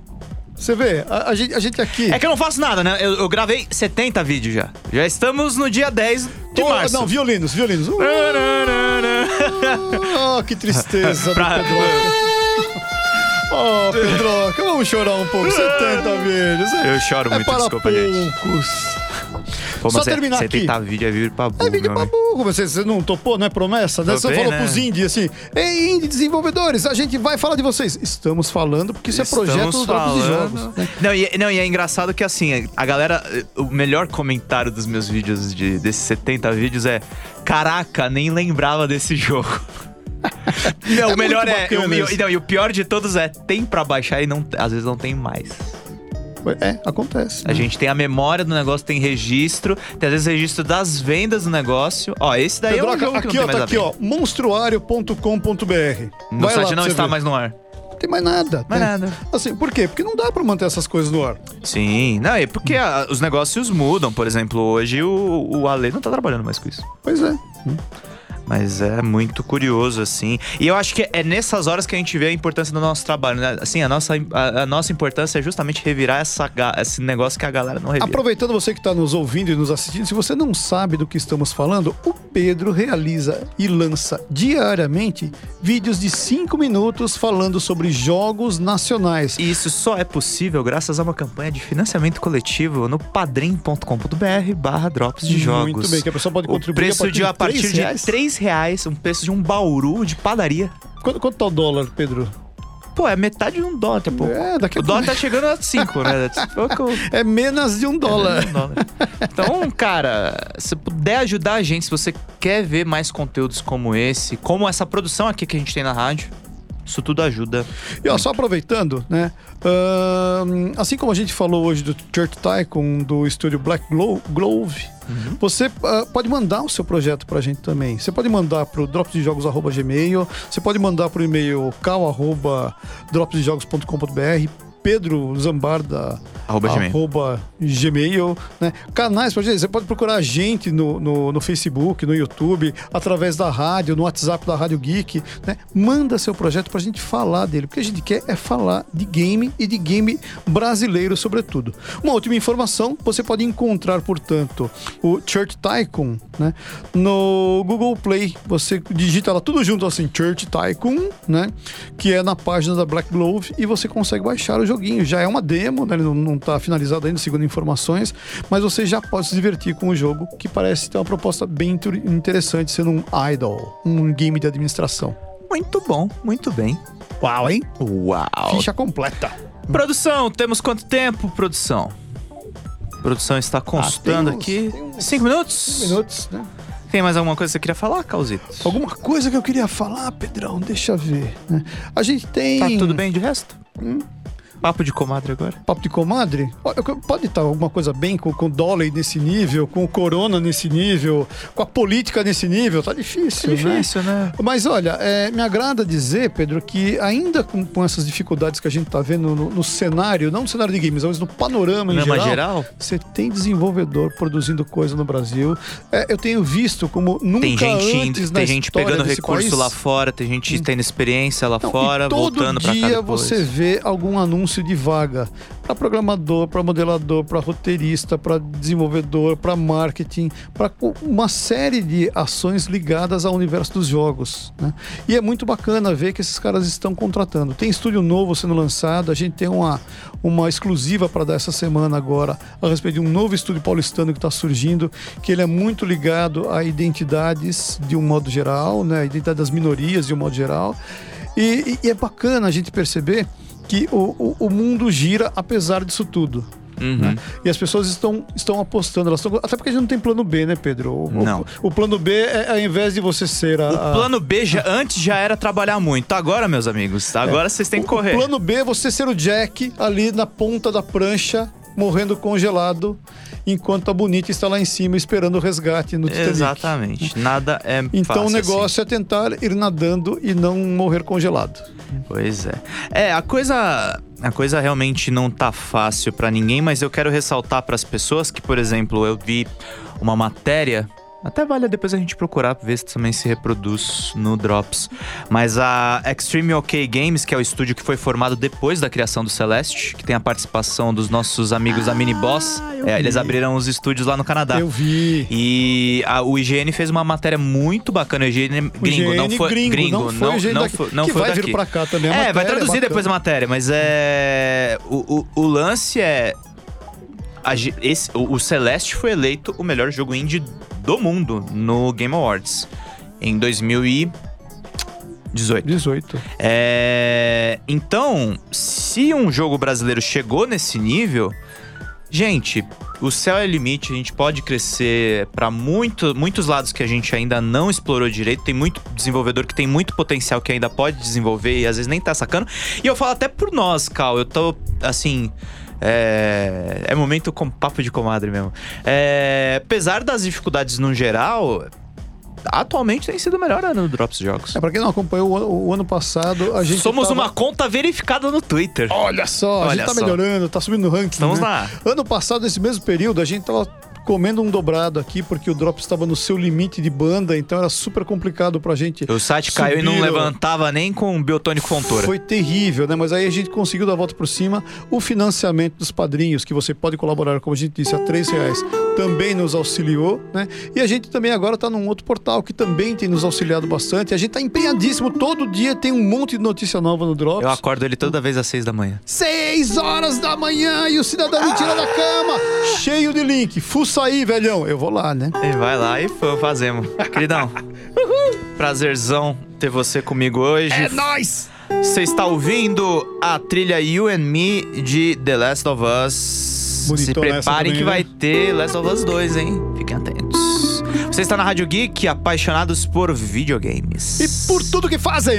Você vê, a, a gente, a gente aqui... É que eu não faço nada, né? Eu, eu gravei 70 vídeos já. Já estamos no dia 10 de março. Não, violinos, violinos. Uh, *laughs* oh, que tristeza Pra-. *laughs* Oh, Pedroca, vamos chorar um pouco. *laughs* 70 vídeos. Eu choro é muito, para desculpa, gente. Pô, Só é- terminar aqui. 70 vídeo é vídeo pra burro, É vídeo pra burro, você, você não topou, não é promessa? Né? Você Topei, falou né? pros indie assim, ei, indie desenvolvedores, a gente vai falar de vocês. Estamos falando porque isso é projeto dos falando. Jogos. né? Não e, não, e é engraçado que assim, a galera. O melhor comentário dos meus vídeos, de, desses 70 vídeos, é: Caraca, nem lembrava desse jogo. *laughs* Não, É o melhor é. o- não, e o pior de todos é: tem pra baixar e não, às vezes não tem mais. É, acontece. A gente tem a memória do negócio, tem registro, tem às vezes registro das vendas do negócio. Ó, esse daí é um jogo que aqui, não ó, tem mais tá a aqui, ó, monstruário.com.br. No Vai lá site pra não está ver. mais no ar. Não tem mais nada. Mais né? nada. Assim, por quê? Porque não dá pra manter essas coisas no ar. Sim, não, é porque a- os negócios mudam. Por exemplo, hoje o, o Ale não tá trabalhando mais com isso. Pois é. Mas é muito curioso, assim. E eu acho que é nessas horas que a gente vê a importância do nosso trabalho, né? Assim, a nossa, a, a nossa importância é justamente revirar essa, esse negócio que a galera não revira. Aproveitando você que está nos ouvindo e nos assistindo, se você não sabe do que estamos falando, o Pedro realiza e lança diariamente vídeos de 5 minutos falando sobre jogos nacionais. E isso só é possível graças a uma campanha de financiamento coletivo no padrim.com.br barra drops de jogos. Muito bem, que a pessoa pode O contribuir preço de a partir de reais. 3 reais, um preço de um bauru de padaria. Quanto, quanto tá o dólar, Pedro? Pô, é metade de um dólar, daqui a pouco. É, daqui a o dólar tá chegando a 5, né? Pouco... *laughs* É menos de um dólar. Um dólar. Então, cara, se puder ajudar a gente, se você quer ver mais conteúdos como esse, como essa produção aqui que a gente tem na rádio, isso tudo ajuda. E ó, só aproveitando, né? ahn, assim como a gente falou hoje do Church Tycoon, do estúdio Black Glo- Glove, você ah, pode mandar o seu projeto pra gente também. Você pode mandar pro dropsdejogos.gmail, você pode mandar pro e-mail cal.dropsdejogos.com.br, Pedro Zambarda Arroba Gmail. arroba Gmail, né? Canais pra gente, você pode procurar a gente no, no, no Facebook, no YouTube, através da rádio, no WhatsApp da Rádio Geek, né? Manda seu projeto pra gente falar dele. O que a gente quer é falar de game e de game brasileiro, sobretudo. Uma última informação, você pode encontrar, portanto, o Church Tycoon, né? No Google Play. Você digita lá tudo junto assim, Church Tycoon, né? Que é na página da Black Glove e você consegue baixar o joguinho. Já é uma demo, né? Ele não, não tá finalizado ainda, segundo informações, mas você já pode se divertir com o jogo, que parece ter uma proposta bem inter- interessante, sendo um idol, um game de administração. Muito bom, muito bem. Uau, hein? Uau. Ficha completa. Produção, temos quanto tempo, produção? Produção está constando tem uns- aqui. uns- Cinco minutos? Minutos, né? Tem mais alguma coisa que você queria falar, Causito? Alguma coisa que eu queria falar, Pedrão, deixa eu ver. né? A gente tem. Tá tudo bem de resto? Papo de comadre agora. Papo de comadre? Pode estar alguma coisa bem com, com o dólar nesse nível, com o corona nesse nível, com a política nesse nível? Tá difícil, né? Difícil, né? Mas olha, é, me agrada dizer, Pedro, que ainda com, com essas dificuldades que a gente tá vendo no, no cenário, não no cenário de games, mas no panorama em Panorama geral, geral? você tem desenvolvedor produzindo coisa no Brasil. É, eu tenho visto como nunca Tem gente, antes tem gente pegando recurso país. lá fora, tem gente tendo experiência lá Não, fora, todo voltando pra cá dia depois. você vê algum anúncio de vaga para programador, para modelador, para roteirista, para desenvolvedor, para marketing, para uma série de ações ligadas ao universo dos jogos. né? E é muito bacana ver que esses caras estão contratando. Tem estúdio novo sendo lançado, a gente tem uma, uma exclusiva para dar essa semana agora a respeito de um novo estúdio paulistano que está surgindo, que ele é muito ligado a identidades de um modo geral, né? a identidade das minorias de um modo geral. E, e- e é bacana a gente perceber que o, o, o mundo gira apesar disso tudo. Uhum. né? E as pessoas estão, estão apostando, elas estão, até porque a gente não tem plano B, né, Pedro? O, o- Não. O, plano B é ao invés de você ser a. O plano B já, antes já era trabalhar muito. Agora, meus amigos, agora vocês têm que o- correr. O plano B é você ser o Jack ali na ponta da prancha, morrendo congelado, enquanto a Bonita está lá em cima esperando o resgate no Titanic. Exatamente. Nada é Então o assim. negócio é tentar ir nadando e não morrer congelado. Pois é. É, a coisa. A coisa realmente não tá fácil pra ninguém, mas eu quero ressaltar pras pessoas que, por exemplo, eu vi uma matéria. Até vale depois a gente procurar pra ver se também se reproduz no Drops. Mas a Extreme OK Games, que é o estúdio que foi formado depois da criação do Celeste, que tem a participação dos nossos amigos da Mini Boss. eu é, eles abriram os estúdios lá no Canadá. Eu vi. E a- o IGN fez uma matéria muito bacana. O IGN O gringo, não IGN foi gringo, não foi o IGN não daqui, foi, não que foi vai daqui. vir pra cá também. a É, vai traduzir bacana. depois a matéria, mas é. O, o, o lance é. a esse- o, o Celeste foi eleito o melhor jogo indie do mundo no Game Awards em 2018. 18. É, então, se um jogo brasileiro chegou nesse nível, gente, o céu é o limite, a gente pode crescer para muito, muitos lados que a gente ainda não explorou direito. Tem muito desenvolvedor que tem muito potencial que ainda pode desenvolver e às vezes nem tá sacando. E eu falo até por nós, Cal, eu tô assim. É, é momento com papo de comadre mesmo. É, apesar das dificuldades no geral, atualmente tem sido o melhor ano do Drops Jogos. É, pra quem não acompanhou o ano, o ano passado, a gente. Somos tava- uma conta verificada no Twitter. Olha só, a Olha gente tá só. melhorando, tá subindo no ranking. Estamos né? lá. Ano passado, nesse mesmo período, a gente tava comendo um dobrado aqui, porque o drop estava no seu limite de banda, então era super complicado pra gente. O site caiu e não subir levantava nem com o biotônico fontura. Foi terrível, né? Mas aí a gente conseguiu dar a volta por cima. O financiamento dos padrinhos, que você pode colaborar, como a gente disse, a três reais, também nos auxiliou, né? E a gente também agora está num outro portal que também tem nos auxiliado bastante. A gente está empenhadíssimo. Todo dia tem um monte de notícia nova no Drops. Eu acordo ele toda vez às seis da manhã. Seis horas da manhã e o cidadão me tira da cama, cheio de link. Fuça aí, velhão. Eu vou lá, né? E vai lá e fa- fazemos. Queridão, *laughs* prazerzão ter você comigo hoje. É nóis! Você está ouvindo a trilha You and Me de The Last of Us. Bonitona Se preparem também, que né? vai ter Last of Us 2, hein? Fiquem atentos. Você está na Rádio Geek, apaixonados por videogames. E por tudo que fazem!